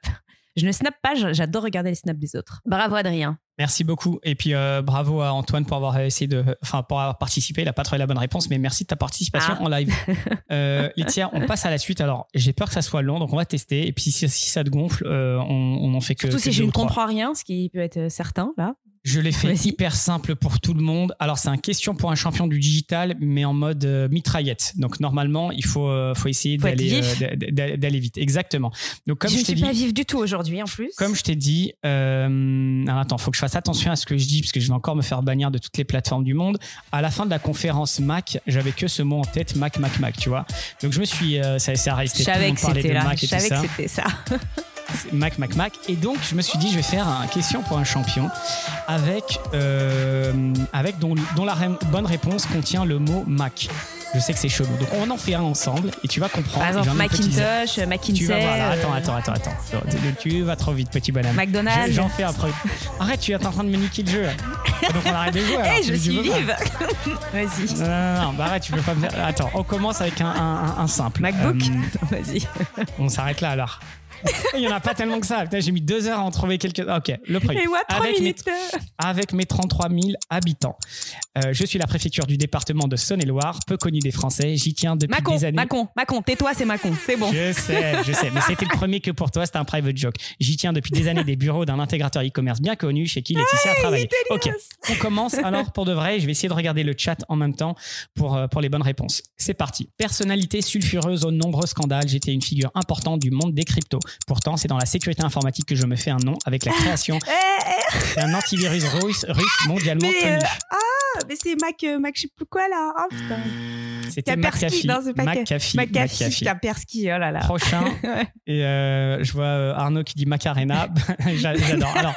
[SPEAKER 1] Je ne snap pas, j'adore regarder les snaps des autres. Bravo Adrien.
[SPEAKER 2] Merci beaucoup. Et puis euh, bravo à Antoine pour avoir essayé de, enfin pour avoir participé. Il n'a pas trouvé la bonne réponse, mais merci de ta participation ah. en live. euh, Laetitia, on passe à la suite. Alors j'ai peur que ça soit long, donc on va tester. Et puis si, ça te gonfle, euh, on, on en fait que.
[SPEAKER 1] Surtout si je ne comprends rien, ce qui peut être certain là.
[SPEAKER 2] Je l'ai fait hyper simple pour tout le monde. Alors, c'est un question pour un champion du digital, mais en mode euh, mitraillette. Donc, normalement, il faut, euh, faut essayer d'aller euh, d'a- d'a- d'aller vite. Exactement. Donc, comme
[SPEAKER 1] je
[SPEAKER 2] je,
[SPEAKER 1] ne suis
[SPEAKER 2] dit,
[SPEAKER 1] pas vive du tout aujourd'hui en plus.
[SPEAKER 2] comme je t'ai dit, euh, alors attends, faut que je fasse attention à ce que je dis parce que je vais encore me faire bannir de toutes les plateformes du monde. À la fin de la conférence Mac, j'avais que ce mot en tête, Mac, Mac, Mac, tu vois. Donc je me suis, ça, ça a resté.
[SPEAKER 1] je savais que c'était
[SPEAKER 2] de
[SPEAKER 1] là.
[SPEAKER 2] Mac
[SPEAKER 1] Je savais que c'était ça.
[SPEAKER 2] Mac, Mac, Mac. Et donc, je me suis dit, je vais faire une question pour un champion avec, euh, avec dont, dont la ré- bonne réponse contient le mot Mac. Je sais que c'est chelou. Donc, on en fait un ensemble et tu vas comprendre.
[SPEAKER 1] Par exemple,
[SPEAKER 2] un exercice.
[SPEAKER 1] Macintosh, euh.
[SPEAKER 2] Tu vas voir là. Attends,
[SPEAKER 1] euh,
[SPEAKER 2] attends, attends, attends. Tu- Tu vas trop vite, petit bonhomme.
[SPEAKER 1] McDonald's.
[SPEAKER 2] Je- J'en fais après. Arrête, tu es en train de me niquer le jeu. Donc, on arrête de jouer. alors.
[SPEAKER 1] Eh, je suis vive. Vas-y.
[SPEAKER 2] Non, non, non, bah arrête, tu peux pas me faire. Attends, on commence avec un, un- un simple.
[SPEAKER 1] MacBook.
[SPEAKER 2] Euh,
[SPEAKER 1] Vas-y.
[SPEAKER 2] on s'arrête là alors. Il y en a pas tellement que ça. J'ai mis deux heures à en trouver quelques. Ok, le premier.
[SPEAKER 1] Et moi, 3
[SPEAKER 2] Avec mes-
[SPEAKER 1] minutes.
[SPEAKER 2] avec mes 33 000 habitants. Euh, je suis la préfecture du département de Saône-et-Loire, peu connue des Français. J'y tiens depuis
[SPEAKER 1] Macon,
[SPEAKER 2] des années.
[SPEAKER 1] Macon, Macon, tais-toi, c'est Macon, c'est bon.
[SPEAKER 2] Je sais, je sais, mais c'était le premier que pour toi, c'était un private joke. J'y tiens depuis des années des bureaux d'un intégrateur e-commerce bien connu chez qui Laetitia a travaillé. Ok, on commence alors pour de vrai. Je vais essayer de regarder le chat en même temps pour, euh, pour les bonnes réponses. C'est parti. Personnalité sulfureuse aux nombreux scandales, j'étais une figure importante du monde des cryptos. Pourtant, c'est dans la sécurité informatique que je me fais un nom avec la création
[SPEAKER 1] Eh,
[SPEAKER 2] d'un antivirus russe, russe mondialement connu.
[SPEAKER 1] ah, mais c'est Mac, euh, Mac, je sais plus quoi là. Oh putain.
[SPEAKER 2] C'était
[SPEAKER 1] Kaspersky,
[SPEAKER 2] McAfee.
[SPEAKER 1] non, c'est pas
[SPEAKER 2] McAfee.
[SPEAKER 1] McAfee. Kaspersky, oh là là.
[SPEAKER 2] Prochain. Et euh, je vois euh, Arnaud qui dit Macarena. J'a- J'adore. Alors,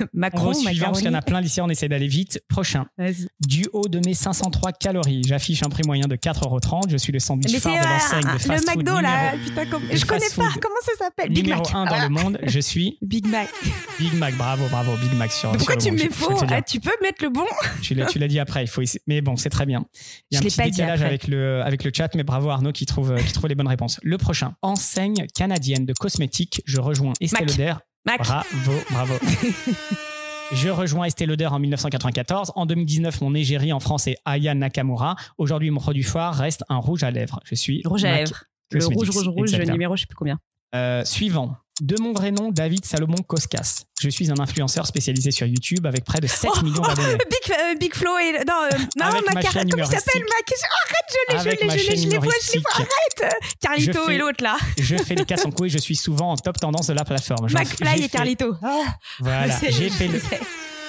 [SPEAKER 2] on
[SPEAKER 1] Macron,
[SPEAKER 2] au suivant parce qu'il y en a plein d'ici, on essaie d'aller vite. Prochain. Du haut de mes 503 calories, j'affiche un prix moyen de 4,30€. Je suis le sandwich
[SPEAKER 1] Mais
[SPEAKER 2] phare de l'enseigne de fast
[SPEAKER 1] le McDo là.
[SPEAKER 2] numéro,
[SPEAKER 1] Putain, comme... je connais pas. Comment ça s'appelle? Big
[SPEAKER 2] numéro
[SPEAKER 1] Mac.
[SPEAKER 2] 1 dans le monde. Je suis
[SPEAKER 1] Big Mac.
[SPEAKER 2] Big Mac. Bravo, bravo, Big Mac sur
[SPEAKER 1] Pourquoi tu mets faux? Ah, Tu peux mettre le bon?
[SPEAKER 2] Tu l'as tu l'as dit après, il faut essayer. Mais bon, c'est très bien. Il y a
[SPEAKER 1] Je
[SPEAKER 2] un petit
[SPEAKER 1] pas
[SPEAKER 2] décalage avec le, avec le chat, mais bravo Arnaud qui trouve, qui trouve les bonnes réponses. Le prochain. Enseigne canadienne de cosmétiques. Je rejoins Estée. Lauder.
[SPEAKER 1] Mac.
[SPEAKER 2] Bravo, bravo. Je rejoins Estée Lauder en 1994. En 2019, mon égérie en France est Aya Nakamura. Aujourd'hui, mon produit phare reste un rouge à lèvres. Je suis
[SPEAKER 1] Rouge à lèvres. Le rouge, rouge, rouge, numéro, je sais plus combien.
[SPEAKER 2] Euh, suivant. De mon vrai nom, David Salomon Koskas. Je suis un influenceur spécialisé sur YouTube avec près de 7
[SPEAKER 1] Oh,
[SPEAKER 2] millions d'abonnés.
[SPEAKER 1] Big, euh, Big Flo et. Non, euh, non
[SPEAKER 2] Avec ma chaîne
[SPEAKER 1] comment il s'appelle
[SPEAKER 2] humoristique.
[SPEAKER 1] Mac Arrête, je l'ai,
[SPEAKER 2] Avec
[SPEAKER 1] je
[SPEAKER 2] ma
[SPEAKER 1] l'ai, je l'ai, je les vois, je les vois.
[SPEAKER 2] humoristique.
[SPEAKER 1] Arrête Carlito
[SPEAKER 2] Je fais-
[SPEAKER 1] et l'autre là.
[SPEAKER 2] Je fais les casse en couilles, je suis souvent en top tendance de la plateforme.
[SPEAKER 1] McFly et
[SPEAKER 2] fait-
[SPEAKER 1] Carlito. Ah,
[SPEAKER 2] Voilà, j'ai fait, le,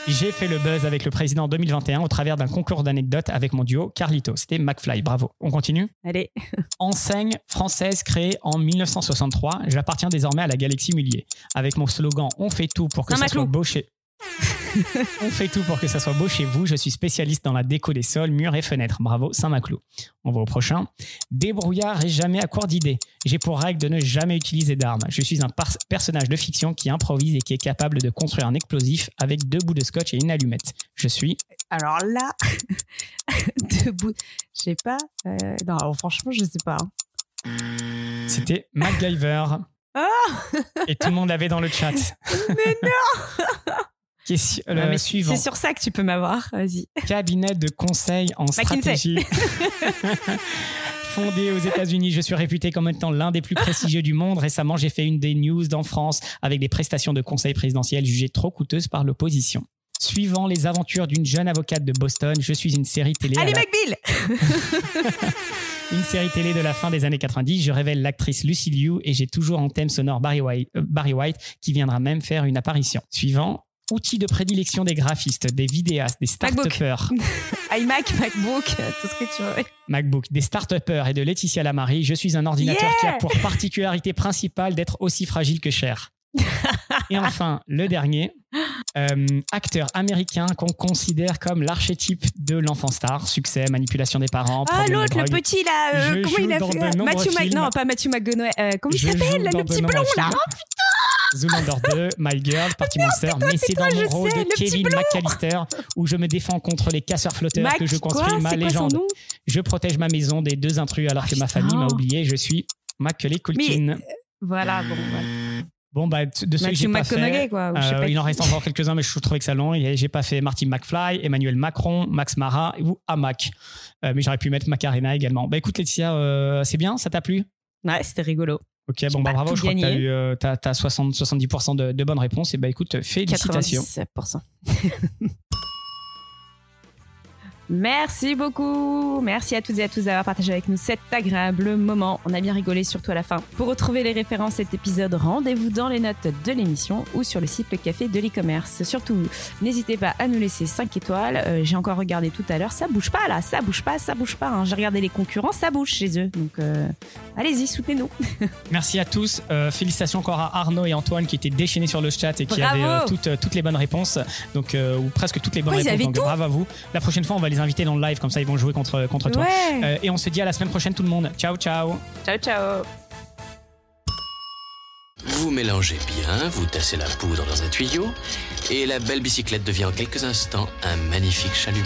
[SPEAKER 2] j'ai fait le buzz avec le président en 2021 au travers d'un concours d'anecdotes avec mon duo Carlito. C'était McFly, bravo. On continue?
[SPEAKER 1] Allez.
[SPEAKER 2] Enseigne française créée en 1963. J'appartiens désormais à la galaxie Mullier. Avec mon slogan On fait tout pour que ça soit beau chez... On fait tout pour que ça soit beau chez vous. Je suis spécialiste dans la déco des sols, murs et fenêtres. Bravo, Saint-Maclou. On va au prochain. Débrouillard et jamais à court d'idées. J'ai pour règle de ne jamais utiliser d'armes. Je suis un personnage de fiction qui improvise et qui est capable de construire un explosif avec deux bouts de scotch et une allumette. Je suis
[SPEAKER 1] Alors là, debout. Je sais pas. euh, non, alors franchement, je sais pas.
[SPEAKER 2] C'était MacGyver.
[SPEAKER 1] Ah
[SPEAKER 2] et tout le monde l'avait dans le chat.
[SPEAKER 1] Mais non
[SPEAKER 2] Question,
[SPEAKER 1] Ah,
[SPEAKER 2] suivant.
[SPEAKER 1] C'est sur ça que tu peux m'avoir. Vas-y.
[SPEAKER 2] Cabinet de conseil en
[SPEAKER 1] McKinsey.
[SPEAKER 2] stratégie. Fondé aux États-Unis, je suis réputé comme étant l'un des plus prestigieux du monde. Récemment, j'ai fait une des news en France avec des prestations de conseil présidentiel jugées trop coûteuses par l'opposition. Suivant les aventures d'une jeune avocate de Boston, je suis une série télé.
[SPEAKER 1] Allez,
[SPEAKER 2] la-
[SPEAKER 1] McBill
[SPEAKER 2] Une série télé de la fin des années 90. Je révèle l'actrice Lucy Liu et j'ai toujours en thème sonore Barry White, euh, Barry White qui viendra même faire une apparition. Suivant. Outils de prédilection des graphistes, des vidéastes, des
[SPEAKER 1] MacBook.
[SPEAKER 2] start
[SPEAKER 1] iMac, MacBook, tout ce que tu veux.
[SPEAKER 2] MacBook, des start et de Laetitia Lamary, je suis un ordinateur
[SPEAKER 1] Yeah
[SPEAKER 2] qui a pour particularité principale d'être aussi fragile que cher. Et enfin, le dernier, euh, acteur américain qu'on considère comme l'archétype de l'enfant star, succès, manipulation des parents,
[SPEAKER 1] Ah, l'autre, le petit là, euh, comment il a fait euh, Matthew
[SPEAKER 2] films.
[SPEAKER 1] Non, pas Matthew euh, comment il s'appelle Le petit blond là.
[SPEAKER 2] Zoolander 2, My Girl, Party Monster, mais c'est dans mon rôle de Kevin. McAllister où je me défends contre les casseurs flotteurs
[SPEAKER 1] Mac,
[SPEAKER 2] que je construis
[SPEAKER 1] quoi
[SPEAKER 2] ma
[SPEAKER 1] quoi
[SPEAKER 2] légende. Je protège ma maison des deux intrus alors
[SPEAKER 1] Ah,
[SPEAKER 2] que ma famille m'a oublié. Je suis Macaulay Culkin.
[SPEAKER 1] Voilà, bon, voilà.
[SPEAKER 2] Bon, bah, de ceux que
[SPEAKER 1] Matthew
[SPEAKER 2] j'ai pas fait,
[SPEAKER 1] quoi.
[SPEAKER 2] euh,
[SPEAKER 1] pas
[SPEAKER 2] il en reste encore quelques-uns, mais je trouvais que ça long. J'ai pas fait Martin McFly, Emmanuel Macron, Max Mara ou Amac. Euh, mais j'aurais pu mettre Macarena également. Bah écoute, Laetitia, euh, c'est bien, ça t'a plu?
[SPEAKER 1] Ouais, c'était rigolo.
[SPEAKER 2] Ok, bon, bah bravo, je crois que tu as eu euh, 70% de, de, bonnes réponses. Et bah écoute, félicitations.
[SPEAKER 1] 97%. Merci beaucoup. Merci à toutes et à tous d'avoir partagé avec nous cet agréable moment. On a bien rigolé, surtout à la fin. Pour retrouver les références à cet épisode, rendez-vous dans les notes de l'émission ou sur le site Le Café de l'e-commerce. Surtout, n'hésitez pas à nous laisser 5 étoiles. Euh, j'ai encore regardé tout à l'heure, ça bouge pas là, ça bouge pas, ça bouge pas. Hein. J'ai regardé les concurrents, ça bouge chez eux. Donc euh, allez-y, soutenez-nous.
[SPEAKER 2] Merci à tous. Euh, félicitations encore à Arnaud et Antoine qui étaient déchaînés sur le chat et qui avaient toutes, toutes les bonnes réponses. Donc, ou presque toutes les bonnes réponses. Donc bravo à vous. La prochaine fois, on va les inviter dans le live, comme ça ils vont jouer contre, contre toi. Euh, et on se dit à la semaine prochaine tout le monde. Ciao, ciao.
[SPEAKER 1] Ciao, ciao.
[SPEAKER 3] Vous mélangez bien, vous tassez la poudre dans un tuyau, et la belle bicyclette devient en quelques instants un magnifique chalumeau.